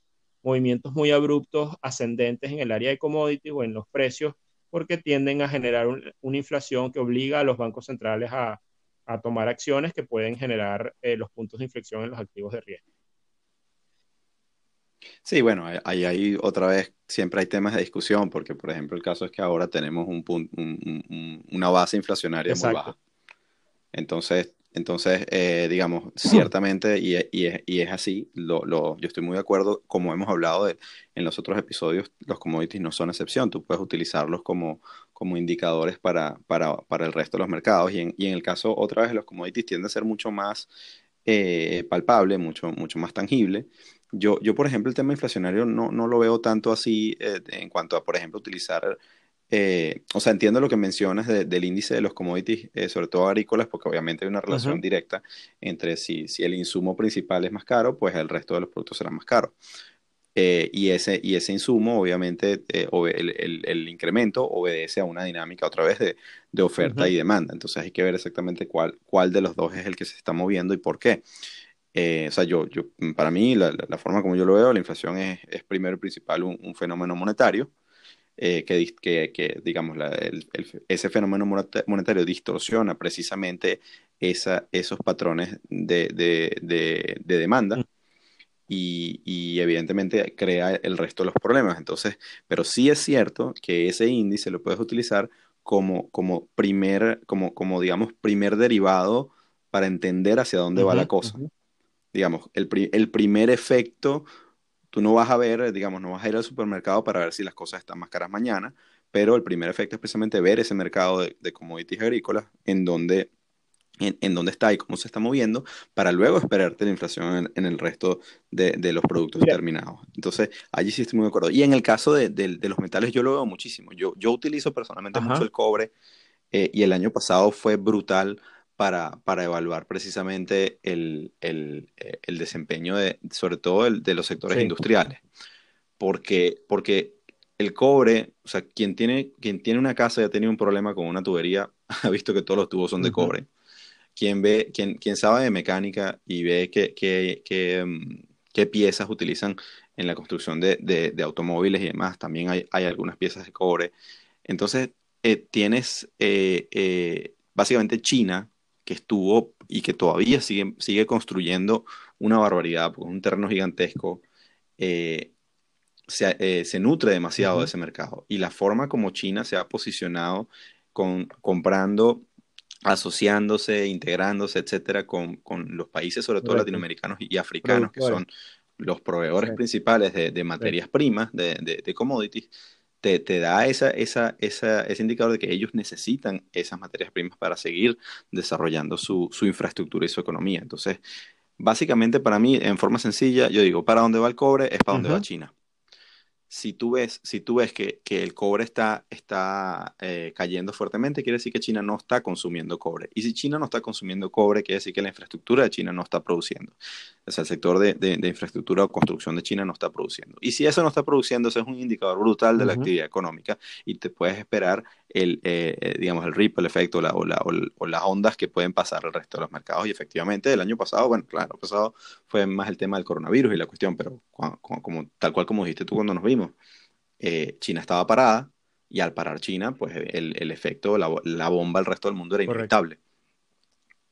movimientos muy abruptos, ascendentes en el área de commodities o en los precios, porque tienden a generar una inflación que obliga a los bancos centrales a, a tomar acciones que pueden generar eh, los puntos de inflexión en los activos de riesgo. Sí, bueno, ahí hay otra vez, siempre hay temas de discusión, porque por ejemplo el caso es que ahora tenemos un, una base inflacionaria muy baja. Entonces, entonces eh, digamos, ciertamente, y, y, es, así, lo, lo, yo estoy muy de acuerdo, como hemos hablado de, en los otros episodios, los commodities no son excepción, tú puedes utilizarlos como, como indicadores para, para, para el resto de los mercados, y en, y en el caso, otra vez, los commodities tienden a ser mucho más eh, palpable, mucho, mucho más tangible. Yo, yo, por ejemplo, el tema inflacionario no, no lo veo tanto así eh, en cuanto a, por ejemplo, utilizar, eh, o sea, entiendo lo que mencionas del índice de los commodities, eh, sobre todo agrícolas, porque obviamente hay una relación directa entre si, si el insumo principal es más caro, pues el resto de los productos serán más caros. y, ese, y ese insumo, obviamente, el, el, incremento obedece a una dinámica otra vez de, de oferta y demanda. Entonces hay que ver exactamente cuál, cuál de los dos es el que se está moviendo y por qué. Eh, o sea, yo, yo, para mí, la, la, forma como yo lo veo, la inflación es, es primero y principal un, fenómeno monetario, eh, que, que, que, digamos, la, el, ese fenómeno monetario distorsiona precisamente esa, esos patrones de, de, de, de demanda. Mm. Y, y, evidentemente crea el resto de los problemas. Entonces, pero sí es cierto que ese índice lo puedes utilizar como, como primer, como, como digamos, primer derivado para entender hacia dónde va la cosa digamos, el, el primer efecto, tú no vas a ver, digamos, no vas a ir al supermercado para ver si las cosas están más caras mañana, pero el primer efecto es precisamente ver ese mercado de, de commodities agrícolas en donde, en, en dónde está y cómo se está moviendo, para luego esperarte la inflación en, el resto de, de los productos terminados. Entonces, allí sí estoy muy de acuerdo. Y en el caso de, de los metales, yo lo veo muchísimo. Yo, yo utilizo personalmente mucho el cobre eh, y el año pasado fue brutal para, para evaluar precisamente el, el, eh, el, desempeño de, sobre todo el, de los sectores industriales. Porque, porque el cobre, o sea, quien tiene, quien tiene una casa y ha tenido un problema con una tubería, <laughs> ha visto que todos los tubos son de cobre. Quien, ve, quien, quien sabe de mecánica y ve qué que, que, mm, qué piezas utilizan en la construcción de, de, de, automóviles y demás, también hay, hay algunas piezas de cobre. Entonces, eh, tienes eh, básicamente China que estuvo y que todavía sigue, sigue construyendo una barbaridad, porque es un terreno gigantesco, eh, se, eh, se, nutre demasiado de ese mercado. Y la forma como China se ha posicionado con, comprando, asociándose, integrándose, etcétera, con, con los países, sobre todo latinoamericanos y, africanos, que son los proveedores principales de, de materias primas, de, de, de commodities, te, te da esa, esa, esa, ese indicador de que ellos necesitan esas materias primas para seguir desarrollando su, su infraestructura y su economía. Entonces, básicamente para mí, en forma sencilla, yo digo, para dónde va el cobre es para dónde va China. si tú ves, si tú ves que, el cobre está, está eh, cayendo fuertemente, quiere decir que China no está consumiendo cobre. Y si China no está consumiendo cobre, quiere decir que la infraestructura de China no está produciendo. O sea, el sector de, infraestructura o construcción de China no está produciendo. Y si eso no está produciendo, ese es un indicador brutal de la actividad económica y te puedes esperar el, eh, eh, digamos, el ripple efecto o, o, las ondas que pueden pasar al resto de los mercados. Y efectivamente, el año pasado, bueno, claro, el pasado fue más el tema del coronavirus y la cuestión, pero como, tal cual como dijiste tú cuando nos vimos, eh, China estaba parada y al parar China, pues el, el efecto, la, la, bomba al resto del mundo era inevitable.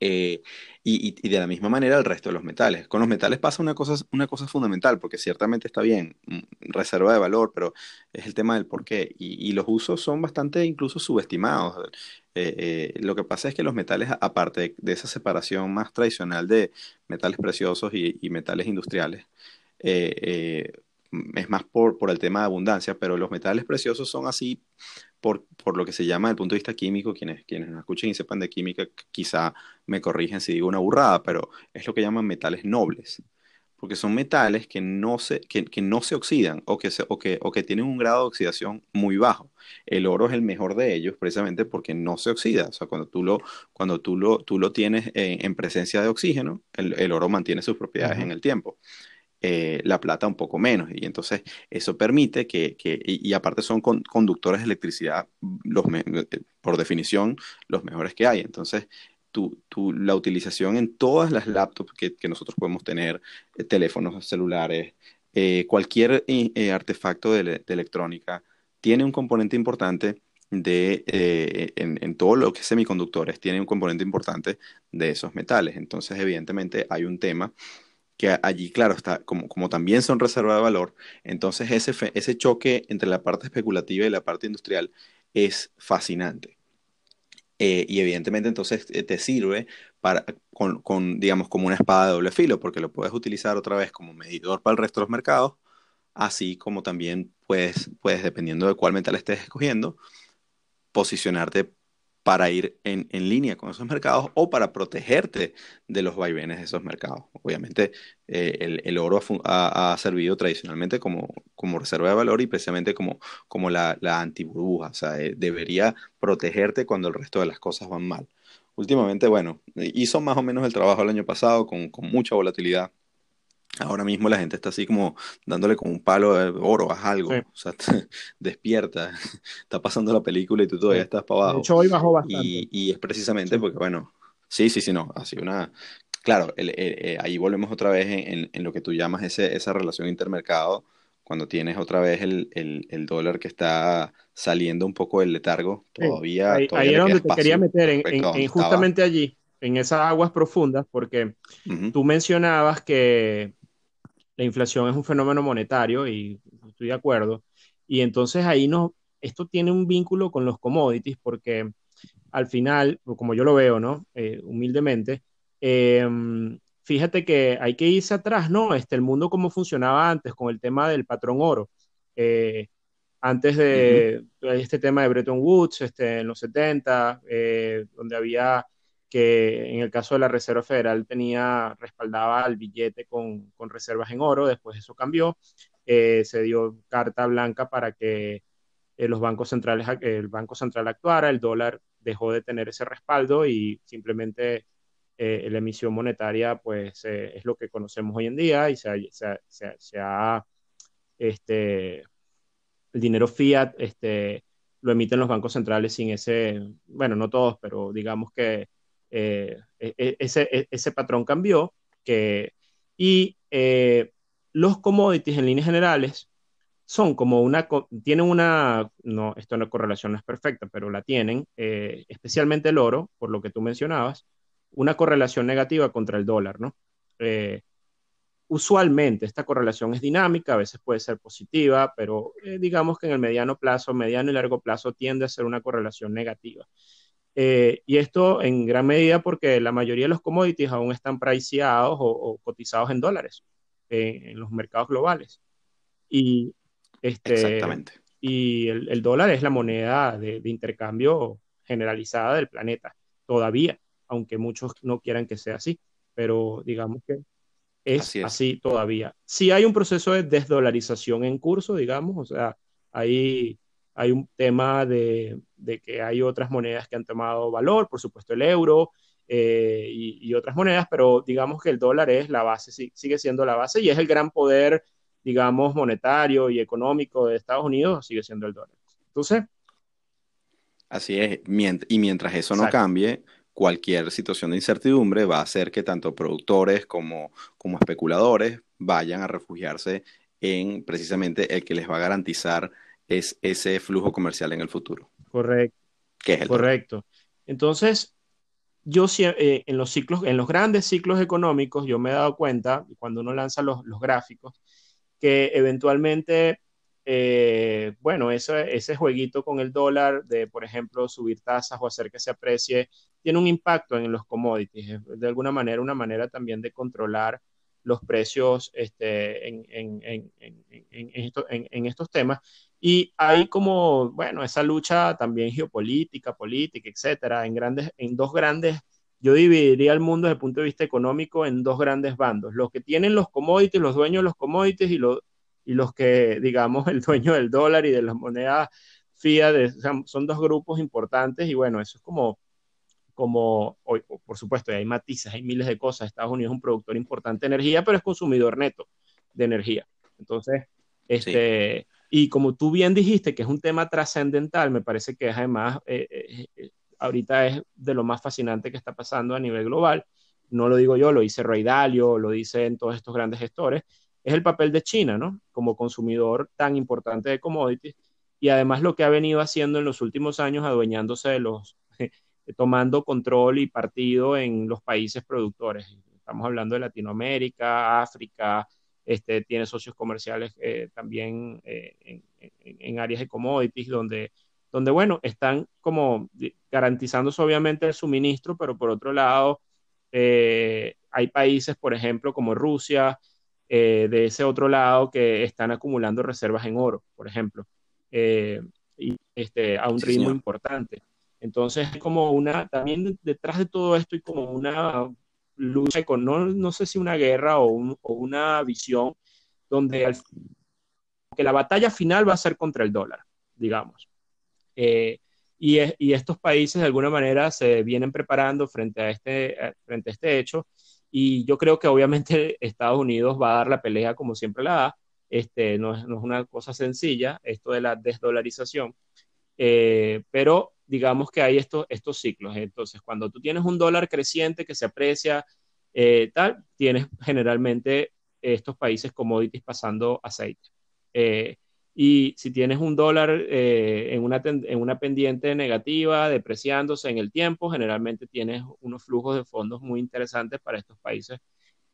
Eh, y, de la misma manera el resto de los metales. Con los metales pasa una cosa, una cosa fundamental, porque ciertamente está bien, mm, reserva de valor, pero es el tema del por qué. Y, los usos son bastante incluso subestimados. Eh, lo que pasa es que los metales, aparte de, esa separación más tradicional de metales preciosos y, metales industriales, es más por, por el tema de abundancia, pero los metales preciosos son así por, por, lo que se llama desde el punto de vista químico, quienes, quienes nos escuchen y sepan de química, quizá me corrigen si digo una burrada, pero es lo que llaman metales nobles, porque son metales que no se, que, que no se oxidan o que, se, o, que, o que tienen un grado de oxidación muy bajo. El oro es el mejor de ellos precisamente porque no se oxida, o sea, cuando tú lo, cuando tú lo, tú lo tienes en, presencia de oxígeno, el, el, oro mantiene sus propiedades en el tiempo. Eh, la plata un poco menos. Y entonces eso permite que, y, aparte son conductores de electricidad, los eh, por definición, los mejores que hay. Entonces, tu, la utilización en todas las laptops que, nosotros podemos tener, eh, teléfonos celulares, cualquier artefacto de, electrónica, tiene un componente importante de, en, en, todo lo que es semiconductores, tiene un componente importante de esos metales. Entonces, evidentemente, hay un tema que allí, claro, está, como, como también son reserva de valor, entonces ese, ese choque entre la parte especulativa y la parte industrial es fascinante. Eh, y evidentemente entonces eh, te sirve para, con, con, digamos, como una espada de doble filo, porque lo puedes utilizar otra vez como medidor para el resto de los mercados, así como también puedes, puedes dependiendo de cuál metal estés escogiendo, posicionarte para ir en, línea con esos mercados o para protegerte de los vaivenes de esos mercados. Obviamente, eh, el, oro ha, servido tradicionalmente como, como reserva de valor y precisamente como, como la, la antiburbuja, o sea, eh, debería protegerte cuando el resto de las cosas van mal. Últimamente, bueno, hizo más o menos el trabajo el año pasado con, con mucha volatilidad Ahora mismo la gente está así como dándole con un palo de oro, haz algo, o sea, <laughs> despierta, está pasando la película y tú todavía estás para abajo. De hecho, hoy bajó bastante. Y, es precisamente porque, bueno, sí, sí, sí, no, así una... Claro, eh, ahí volvemos otra vez en, en, lo que tú llamas ese, esa relación intermercado, cuando tienes otra vez el, el, el, dólar que está saliendo un poco del letargo, todavía... ahí, ahí es donde te quería meter, en, en justamente allí, en esas aguas profundas, porque tú mencionabas que la inflación es un fenómeno monetario y estoy de acuerdo. Y entonces ahí no, esto tiene un vínculo con los commodities porque al final, como yo lo veo, ¿no? Eh, humildemente, em, fíjate que hay que irse atrás, ¿no? Este, el mundo como funcionaba antes con el tema del patrón oro. Eh, antes de este tema de Bretton Woods, este, en los 70, eh, donde había que en el caso de la Reserva Federal tenía, respaldaba el billete con, reservas en oro, después eso cambió, eh, se dio carta blanca para que eh, los bancos centrales, el Banco Central actuara, el dólar dejó de tener ese respaldo y simplemente eh, la emisión monetaria pues es lo que conocemos hoy en día y se, ha, este, el dinero fiat este, lo emiten los bancos centrales sin ese, bueno, no todos, pero digamos que eh, e, e, ese, e, ese, patrón cambió que, y eh, los commodities en líneas generales son como una, tienen una, no, esto no correlación no es perfecta, pero la tienen, eh, especialmente el oro, por lo que tú mencionabas, una correlación negativa contra el dólar, ¿no? usualmente esta correlación es dinámica, a veces puede ser positiva, pero digamos que en el mediano plazo, mediano y largo plazo tiende a ser una correlación negativa. Eh, y esto en gran medida porque la mayoría de los commodities aún están priceados o, cotizados en dólares en los mercados globales. Y, este, Exactamente. y el, dólar es la moneda de, intercambio generalizada del planeta, todavía, aunque muchos no quieran que sea así, pero digamos que... es así, todavía. Sí hay un proceso de desdolarización en curso, digamos, o sea, hay, hay un tema de, que hay otras monedas que han tomado valor, por supuesto el euro eh, y, otras monedas, pero digamos que el dólar es la base, sigue siendo la base y es el gran poder, digamos, monetario y económico de Estados Unidos, sigue siendo el dólar. Entonces... Así es, y mientras eso no cambie, cualquier situación de incertidumbre va a hacer que tanto productores como, como especuladores vayan a refugiarse en precisamente el que les va a garantizar es ese flujo comercial en el futuro. Correcto. ¿Qué es el Correcto. Entonces, yo eh, en los ciclos, en los grandes ciclos económicos, yo me he dado cuenta, cuando uno lanza los, los gráficos, que eventualmente eh, bueno, ese, ese jueguito con el dólar de, por ejemplo, subir tasas o hacer que se aprecie, tiene un impacto en los commodities. De alguna manera, una manera también de controlar los precios este, en, en, en, en, estos temas. Y hay como, bueno, esa lucha también geopolítica, política, etcétera, en, grandes, en dos grandes, yo dividiría el mundo desde el punto de vista económico en dos grandes bandos. Los que tienen los commodities, los dueños de los commodities y los, y los que, digamos, el dueño del dólar y de las monedas fiat, son dos grupos importantes y bueno, eso es como, como por supuesto, hay matices, hay miles de cosas. Estados Unidos es un productor importante de energía, pero es consumidor neto de energía. Entonces, este, y como tú bien dijiste, que es un tema trascendental, me parece que es además, eh, eh, eh, ahorita es de lo más fascinante que está pasando a nivel global. No lo digo yo, lo dice Ray Dalio, lo dicen todos estos grandes gestores, es el papel de China, ¿no? Como consumidor tan importante de commodities y además lo que ha venido haciendo en los últimos años, adueñándose de los, <laughs> tomando control y partido en los países productores. Estamos hablando de Latinoamérica, África, este, tiene socios comerciales eh, también eh, en, áreas de commodities, donde, donde, bueno, están como garantizándose obviamente el suministro, pero por otro lado, eh, hay países, por ejemplo, como Rusia, eh, de ese otro lado que están acumulando reservas en oro, por ejemplo, y, este, a un ritmo importante. Entonces, es como una, también detrás de todo esto hay como una lucha con, no, no sé si una guerra o, una visión donde que la batalla final va a ser contra el dólar, digamos. Eh, y, y, estos países de alguna manera se vienen preparando frente a este, frente a este hecho y yo creo que obviamente <laughs> Estados Unidos va a dar la pelea como siempre la da. Este, no, es, una cosa sencilla esto de la desdolarización, eh, pero digamos que hay estos, estos ciclos. Entonces, cuando tú tienes un dólar creciente que se aprecia, eh, tal, tienes generalmente estos países commodities pasando aceite. Eh, y si tienes un dólar eh, en, una en una pendiente negativa, depreciándose en el tiempo, generalmente tienes unos flujos de fondos muy interesantes para estos países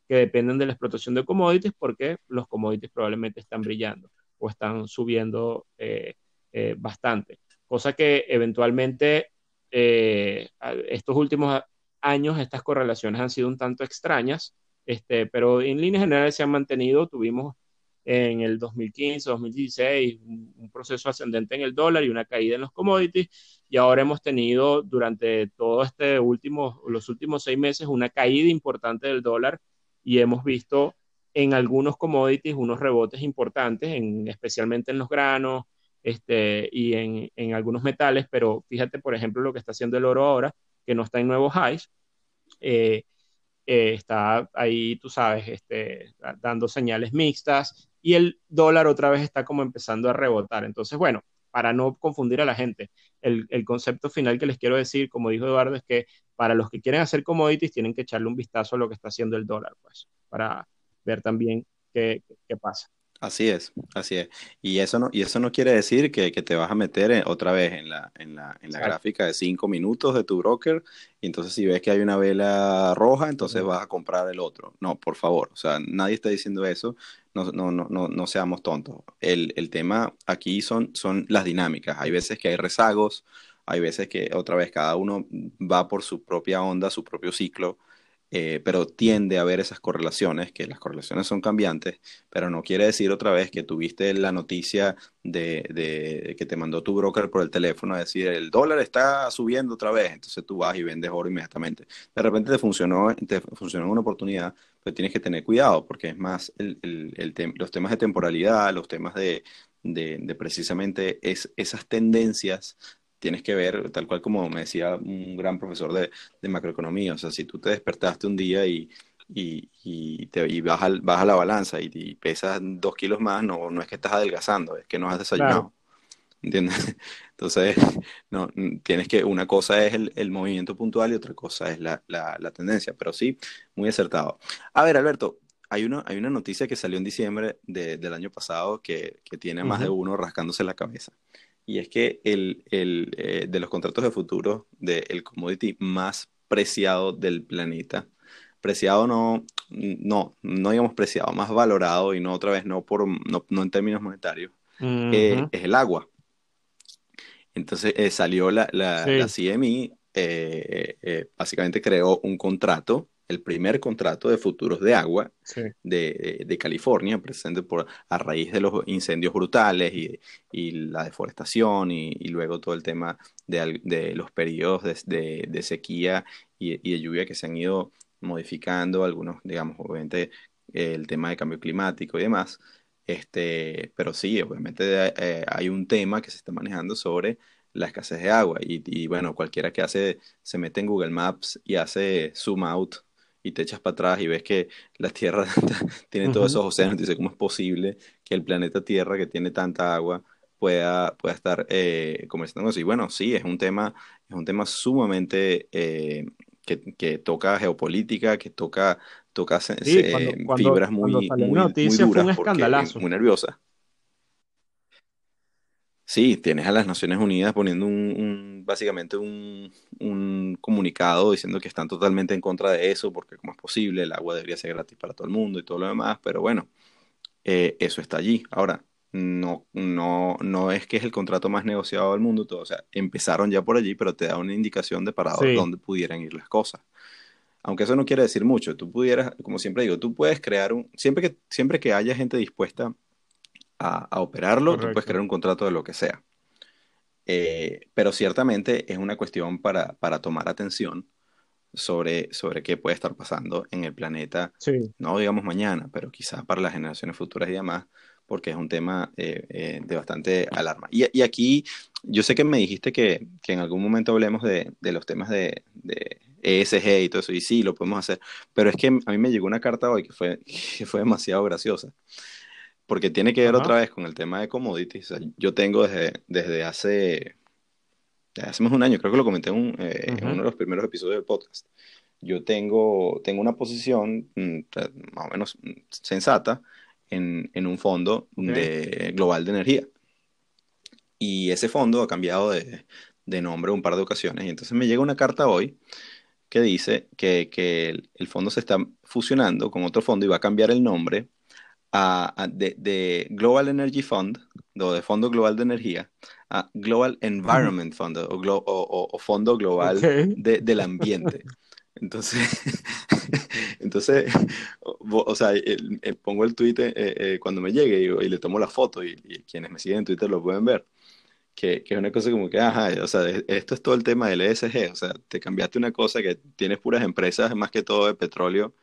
que dependen de la explotación de commodities porque los commodities probablemente están brillando o están subiendo eh, bastante. Cosa que eventualmente estos últimos años estas correlaciones han sido un tanto extrañas, este, pero en líneas generales se han mantenido. Tuvimos en el 2015, 2016, un, proceso ascendente en el dólar y una caída en los commodities. Y ahora hemos tenido durante todo este último, los últimos seis meses una caída importante del dólar y hemos visto en algunos commodities unos rebotes importantes, en, especialmente en los granos este, y en, algunos metales, pero fíjate, por ejemplo, lo que está haciendo el oro ahora, que no está en nuevos highs. Eh, eh, está ahí, tú sabes, este, dando señales mixtas y el dólar otra vez está como empezando a rebotar. Entonces, bueno, para no confundir a la gente, el, el, concepto final que les quiero decir, como dijo Eduardo, es que para los que quieren hacer commodities tienen que echarle un vistazo a lo que está haciendo el dólar, pues, para ver también qué, qué pasa. Así es, así es. Y eso no, y eso no quiere decir que, te vas a meter otra vez en la, en la, en la gráfica de cinco minutos de tu broker, y entonces si ves que hay una vela roja, entonces vas a comprar el otro. No, por favor, o sea, nadie está diciendo eso, no, no, no, no, no seamos tontos. El, el tema aquí son, son las dinámicas. Hay veces que hay rezagos, hay veces que otra vez cada uno va por su propia onda, su propio ciclo eh, pero tiende a haber esas correlaciones, que las correlaciones son cambiantes, pero no quiere decir otra vez que tuviste la noticia de, que te mandó tu broker por el teléfono a decir el dólar está subiendo otra vez, entonces tú vas y vendes oro inmediatamente. De repente te funcionó, te funcionó una oportunidad, pero tienes que tener cuidado porque es más el, los temas de temporalidad, los temas de, de, precisamente es, esas tendencias tienes que ver, tal cual como me decía un gran profesor de, macroeconomía, o sea, si tú te despertaste un día y, y, te, y vas, a la balanza y, pesas dos kilos más, no, no es que estás adelgazando, es que no has desayunado. ¿Entiendes? <laughs> Entonces, no, tienes que, una cosa es el, movimiento puntual y otra cosa es la, tendencia, pero sí, muy acertado. A ver, Alberto, hay una, hay una noticia que salió en diciembre del año pasado que, tiene más de uno rascándose la cabeza y es que el, el eh, de los contratos de futuro del commodity más preciado del planeta, preciado no, no, no digamos preciado, más valorado y no otra vez no, por, no, no en términos monetarios, eh, es el agua. Entonces eh, salió la, la, la CME, básicamente creó un contrato el primer contrato de futuros de agua de, California, presente por, a raíz de los incendios brutales y, la deforestación y, luego todo el tema de, los periodos de, sequía y, de lluvia que se han ido modificando, algunos, digamos, obviamente el tema de cambio climático y demás. Este, pero sí, obviamente eh, hay un tema que se está manejando sobre la escasez de agua y, y, bueno, cualquiera que hace, se mete en Google Maps y hace zoom out y te echas para atrás y ves que la Tierra <laughs> tiene todos esos océanos, dice, ¿cómo es posible que el planeta Tierra, que tiene tanta agua, pueda, pueda estar eh, comenzando así? Bueno, sí, es un tema, es un tema sumamente eh, que, toca geopolítica, que toca, toca fibras muy, muy, muy, duras, porque, muy nerviosas. Sí, tienes a las Naciones Unidas poniendo un, básicamente un, comunicado diciendo que están totalmente en contra de eso, porque como es posible, el agua debería ser gratis para todo el mundo y todo lo demás, pero bueno, eh, eso está allí. Ahora, no, no, no es que es el contrato más negociado del mundo, todo, o sea, empezaron ya por allí, pero te da una indicación de para dónde pudieran ir las cosas. Aunque eso no quiere decir mucho, tú pudieras, como siempre digo, tú puedes crear un, siempre que, siempre que haya gente dispuesta a, operarlo, tú puedes crear un contrato de lo que sea. Eh, pero ciertamente es una cuestión para, para, tomar atención sobre, sobre qué puede estar pasando en el planeta, no digamos mañana, pero quizás para las generaciones futuras y demás, porque es un tema eh, eh, de bastante alarma. Y, y, aquí, yo sé que me dijiste que, que en algún momento hablemos de, de los temas de, de, ESG y todo eso, y sí, lo podemos hacer, pero es que a mí me llegó una carta hoy que fue, <laughs> que fue demasiado graciosa porque tiene que ver otra vez con el tema de commodities. yo tengo desde, desde hace, hace más de un año, creo que lo comenté en, eh, uno de los primeros episodios del podcast. Yo tengo, tengo una posición mm, más o menos sensata en, en un fondo de, global de energía. Y ese fondo ha cambiado de, de, nombre un par de ocasiones. Y entonces me llega una carta hoy que dice que, que el, el fondo se está fusionando con otro fondo y va a cambiar el nombre de, Global Energy Fund, o de Fondo Global de Energía, a Global Environment Fund, o, Fondo Global del Ambiente. Entonces, <laughs> entonces o, sea, pongo el tweet eh, eh, cuando me llegue y, le tomo la foto y, quienes me siguen en Twitter lo pueden ver. Que, que, es una cosa como que, ajá, o sea, esto es todo el tema del ESG, o sea, te cambiaste una cosa que tienes puras empresas, más que todo de petróleo,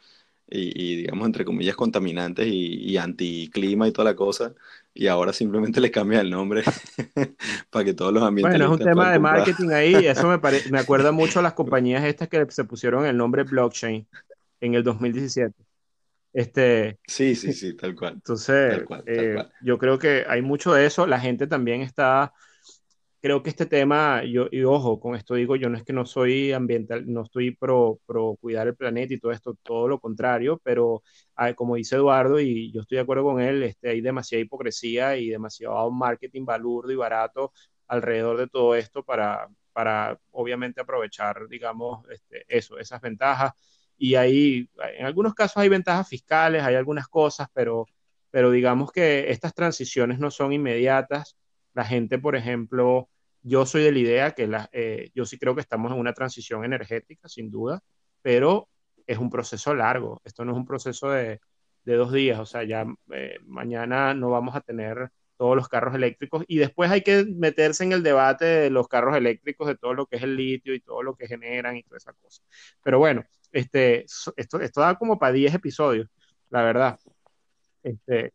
y, digamos, entre comillas, contaminantes y, y anticlima y toda la cosa, y ahora simplemente le cambia el nombre <laughs> para que todos los ambientes... Bueno, es un tema de marketing ahí, eso me, me acuerda <laughs> mucho a las compañías estas que se pusieron el nombre blockchain en el 2017. Este, sí, sí, sí, tal cual. Entonces, eh, yo creo que hay mucho de eso. La gente también está creo que este tema, yo, y ojo, con esto digo, yo no es que no soy ambiental, no estoy pro, pro cuidar el planeta y todo esto, todo lo contrario, pero ah, como dice Eduardo, y yo estoy de acuerdo con él, este, hay demasiada hipocresía y demasiado marketing balurdo y barato alrededor de todo esto para, para obviamente aprovechar, digamos, este, eso, esas ventajas. Y ahí, en algunos casos hay ventajas fiscales, hay algunas cosas, pero, pero digamos que estas transiciones no son inmediatas. La gente, por ejemplo, yo soy de la idea que la, eh, yo sí creo que estamos en una transición energética, sin duda, pero es un proceso largo, esto no es un proceso de, dos días, o sea, ya eh, mañana no vamos a tener todos los carros eléctricos y después hay que meterse en el debate de los carros eléctricos, de todo lo que es el litio y todo lo que generan y toda esa cosa. Pero bueno, este, esto, esto da como para 10 episodios, la verdad. Este,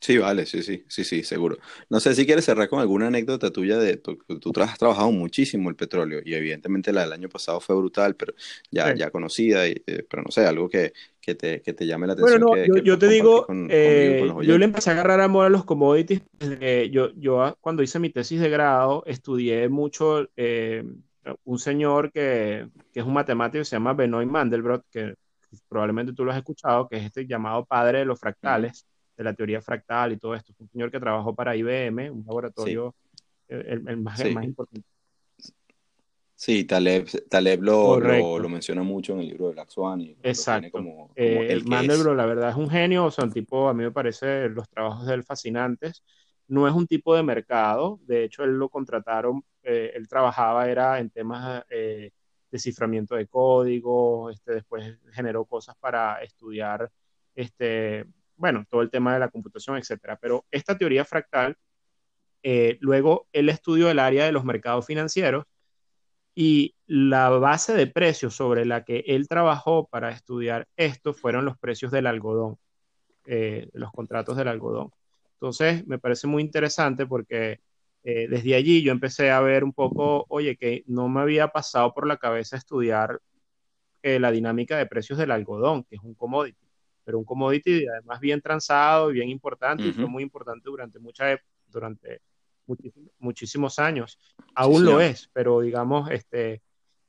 Sí, vale, sí, sí, sí, sí, seguro. No sé si quieres cerrar con alguna anécdota tuya de, tú, has trabajado muchísimo el petróleo y evidentemente la del año pasado fue brutal, pero ya, ya conocida, y, eh, pero no sé, algo que, que, te, que te llame la atención. Bueno, no, yo, te digo, eh, yo le empecé a agarrar amor a los commodities. yo, yo cuando hice mi tesis de grado estudié mucho eh, un señor que, que, es un matemático se llama Benoit Mandelbrot, que probablemente tú lo has escuchado, que es este llamado padre de los fractales de la teoría fractal y todo esto. un señor que trabajó para IBM, un laboratorio el, más, importante. Sí, Taleb, Taleb lo, lo, menciona mucho en el libro de Black Swan. Exacto. Como, eh, el Mandelbrot, la verdad, es un genio, o sea, un tipo, a mí me parece los trabajos de él fascinantes. No es un tipo de mercado, de hecho, él lo contrataron, eh, él trabajaba, era en temas eh, de ciframiento de código, este, después generó cosas para estudiar este, bueno, todo el tema de la computación, etcétera. Pero esta teoría fractal, eh, luego él estudió el área de los mercados financieros y la base de precios sobre la que él trabajó para estudiar esto fueron los precios del algodón, eh, los contratos del algodón. Entonces, me parece muy interesante porque eh, desde allí yo empecé a ver un poco, oye, que no me había pasado por la cabeza estudiar la dinámica de precios del algodón, que es un commodity pero un commodity además bien transado y bien importante y fue muy importante durante mucha durante muchísimos años. Aún lo es, pero digamos, este,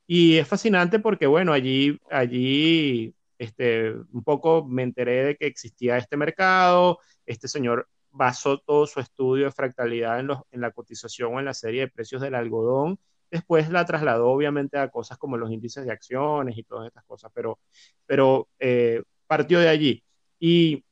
y es fascinante porque, bueno, allí, allí, este, un poco me enteré de que existía este mercado, este señor basó todo su estudio de fractalidad en, los, en la cotización o en la serie de precios del algodón, después la trasladó obviamente a cosas como los índices de acciones y todas estas cosas, pero, pero eh, partió de allí. Y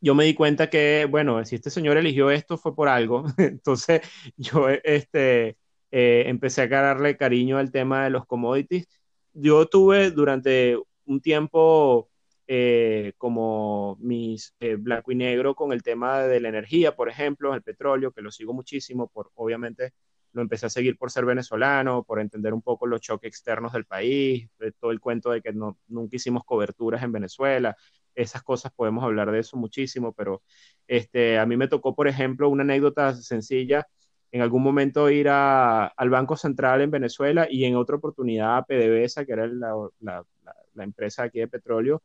yo me di cuenta que, bueno, si este señor eligió esto fue por algo. <laughs> Entonces yo este, eh, empecé a agarrarle cariño al tema de los commodities. Yo tuve durante un tiempo eh, como mis eh, blanco y negro con el tema de la energía, por ejemplo, el petróleo, que lo sigo muchísimo, por obviamente lo empecé a seguir por ser venezolano, por entender un poco los choques externos del país, todo el cuento de que no, nunca hicimos coberturas en Venezuela. Esas cosas podemos hablar de eso muchísimo, pero este, a mí me tocó, por ejemplo, una anécdota sencilla, en algún momento ir al Banco Central en Venezuela y en otra oportunidad a PDVSA, que era la, la, la empresa aquí de petróleo,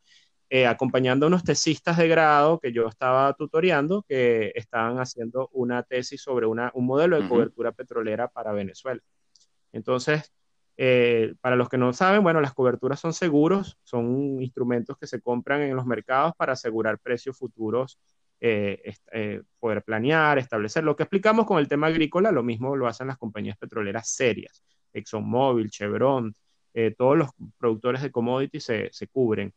eh, acompañando a unos tesistas de grado que yo estaba tutoreando que estaban haciendo una tesis sobre una, un modelo de cobertura petrolera para Venezuela. Entonces, eh, para los que no saben, bueno, las coberturas son seguros, son instrumentos que se compran en los mercados para asegurar precios futuros, eh, poder planear, establecer. Lo que explicamos con el tema agrícola, lo mismo lo hacen las compañías petroleras serias, ExxonMobil, Chevron, todos los productores de commodities se, se cubren.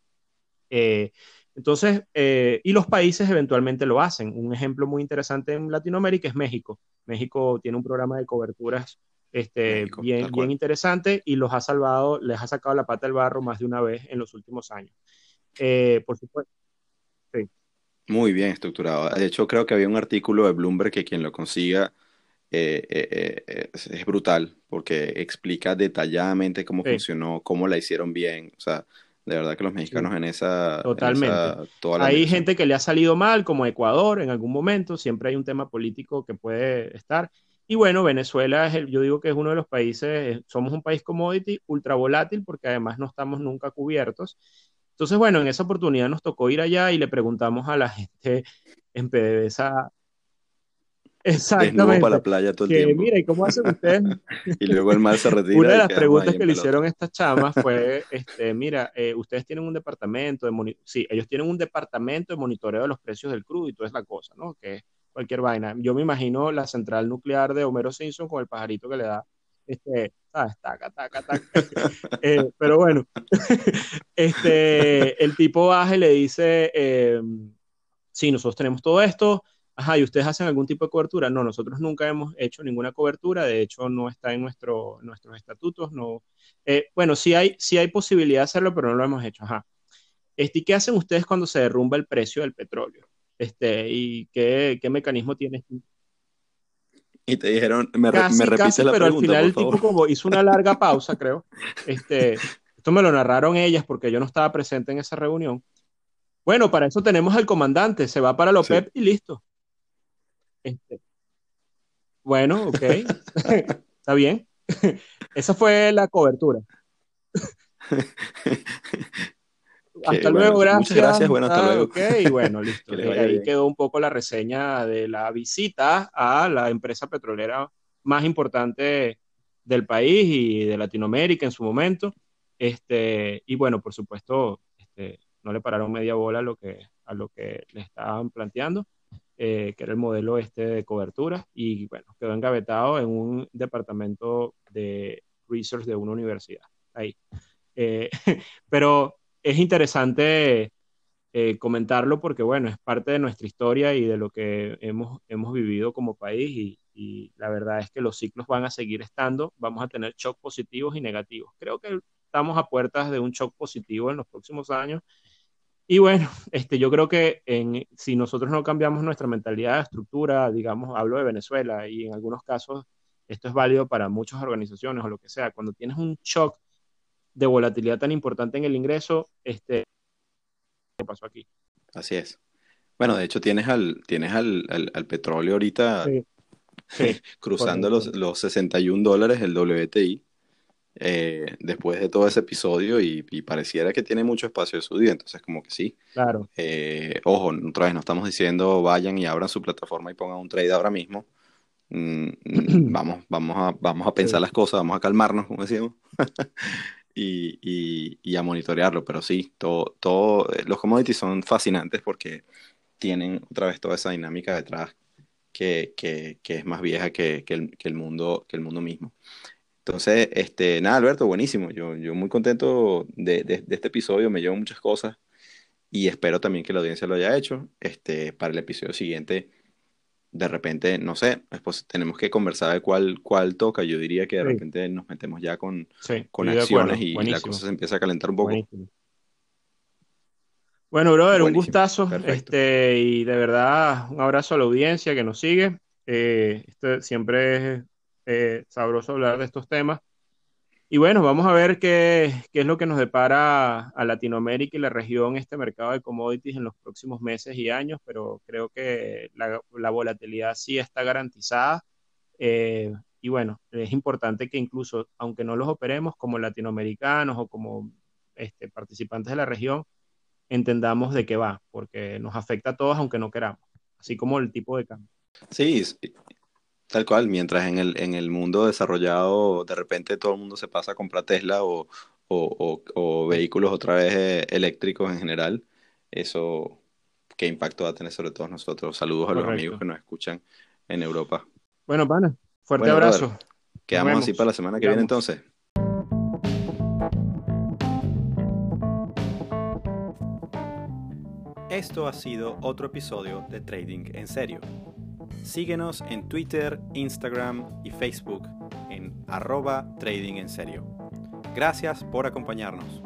Eh, entonces, eh, y los países eventualmente lo hacen. Un ejemplo muy interesante en Latinoamérica es México. México tiene un programa de coberturas este, bien, bien interesante y los ha salvado, les ha sacado la pata al barro más de una vez en los últimos años. Eh, por supuesto. Muy bien estructurado. De hecho, creo que había un artículo de Bloomberg que quien lo consiga es, brutal porque explica detalladamente cómo funcionó, cómo la hicieron bien. O sea, de verdad que los mexicanos en esa... Totalmente. hay gente que le ha salido mal, como Ecuador en algún momento, siempre hay un tema político que puede estar. Y bueno, Venezuela, es el, yo digo que es uno de los países, somos un país commodity, ultra volátil, porque además no estamos nunca cubiertos. Entonces, bueno, en esa oportunidad nos tocó ir allá y le preguntamos a la <laughs> gente en PDVSA Exactamente. para la playa todo el tiempo. Mira, ¿y cómo hacen ustedes? <laughs> y luego el mar se retira. Una de las preguntas que le hicieron estas chamas fue, <laughs> este, mira, eh, ustedes tienen un departamento de sí, ellos tienen un departamento de monitoreo de los precios del crudo y toda esa cosa, ¿no? Que es cualquier vaina. Yo me imagino la central nuclear de Homero Simpson con el pajarito que le da, este, ¿sabes? Taca, taca, taca. <laughs> Eh, pero bueno, este, el tipo baja y le dice, eh, sí, nosotros tenemos todo esto, ajá, ¿y ustedes hacen algún tipo de cobertura? No, nosotros nunca hemos hecho ninguna cobertura, de hecho no está en nuestro, nuestros estatutos, no. Eh, bueno, sí hay, sí hay posibilidad de hacerlo, pero no lo hemos hecho, ajá. Este, ¿Y qué hacen ustedes cuando se derrumba el precio del petróleo? Este, ¿Y qué, qué mecanismo tiene? Y te dijeron, me, casi, me casi, la pero al final el tipo como hizo una larga <laughs> pausa, creo. Este, esto me lo narraron ellas porque yo no estaba presente en esa reunión. Bueno, para eso tenemos al comandante, se va para la OPEP y listo. Este, bueno, ok. <laughs> Está bien. <laughs> Esa fue la cobertura. <laughs> hasta luego, gracias. Muchas gracias, bueno, hasta ah, luego. Ok, bueno, listo. Ahí quedó un poco la reseña de la visita a la empresa petrolera más importante del país y de Latinoamérica en su momento. Este, y bueno, por supuesto, este, no le pararon media bola a lo que, a lo que le estaban planteando, eh, que era el modelo este de cobertura, y bueno, quedó engavetado en un departamento de research de una universidad. Ahí. Eh, <laughs> pero es interesante eh, comentarlo porque, bueno, es parte de nuestra historia y de lo que hemos, hemos vivido como país y, y, la verdad es que los ciclos van a seguir estando, vamos a tener shock positivos y negativos. Creo que estamos a puertas de un shock positivo en los próximos años. Y bueno, <laughs> este, yo creo que en, si nosotros no cambiamos nuestra mentalidad de estructura, digamos, hablo de Venezuela y en algunos casos esto es válido para muchas organizaciones o lo que sea, cuando tienes un shock de volatilidad tan importante en el ingreso, este, ¿qué pasó aquí? Así es. Bueno, de hecho tienes al, tienes al, al, petróleo ahorita <laughs> cruzando los, los 61 dólares el WTI. Eh, después de todo ese episodio y, pareciera que tiene mucho espacio de subida, entonces como que sí. Claro. Eh, ojo, otra vez no estamos diciendo vayan y abran su plataforma y pongan un trade ahora mismo. Mm, mm, <clears throat> vamos, vamos, a, vamos a pensar las cosas, vamos a calmarnos, como decíamos. <laughs> y, a monitorearlo, pero sí, todo, todo, eh, los commodities son fascinantes porque tienen otra vez toda esa dinámica detrás que, es más vieja que, el, mundo, que el mundo mismo. Entonces, este, nada, Alberto, buenísimo. Yo, yo muy contento de, de, este episodio, me llevo muchas cosas y espero también que la audiencia lo haya hecho. Este, para el episodio siguiente de repente, no sé, pues tenemos que conversar de cuál, cuál toca. Yo diría que de repente nos metemos ya con, con acciones y la cosa se empieza a calentar un poco. Bueno, brother, un gustazo. Este, y de verdad, un abrazo a la audiencia que nos sigue. Eh, este, siempre es eh, sabroso hablar de estos temas. Y bueno, vamos a ver qué, qué, es lo que nos depara a Latinoamérica y la región este mercado de commodities en los próximos meses y años, pero creo que la, la volatilidad sí está garantizada. Eh, y bueno, es importante que incluso, aunque no los operemos como latinoamericanos o como este, participantes de la región, entendamos de qué va, porque nos afecta a todos aunque no queramos, así como el tipo de cambio. Sí, Tal cual, mientras en el, en el mundo desarrollado de repente todo el mundo se pasa a comprar Tesla o, o, vehículos otra vez eh, eléctricos en general, eso qué impacto va a tener sobre todos nosotros. Saludos a los amigos que nos escuchan en Europa. Bueno, pana, fuerte abrazo. Quedamos así para la semana que viene entonces. Esto ha sido otro episodio de Trading en Serio. Síguenos en Twitter, Instagram y Facebook en arroba trading en serio. Gracias por acompañarnos.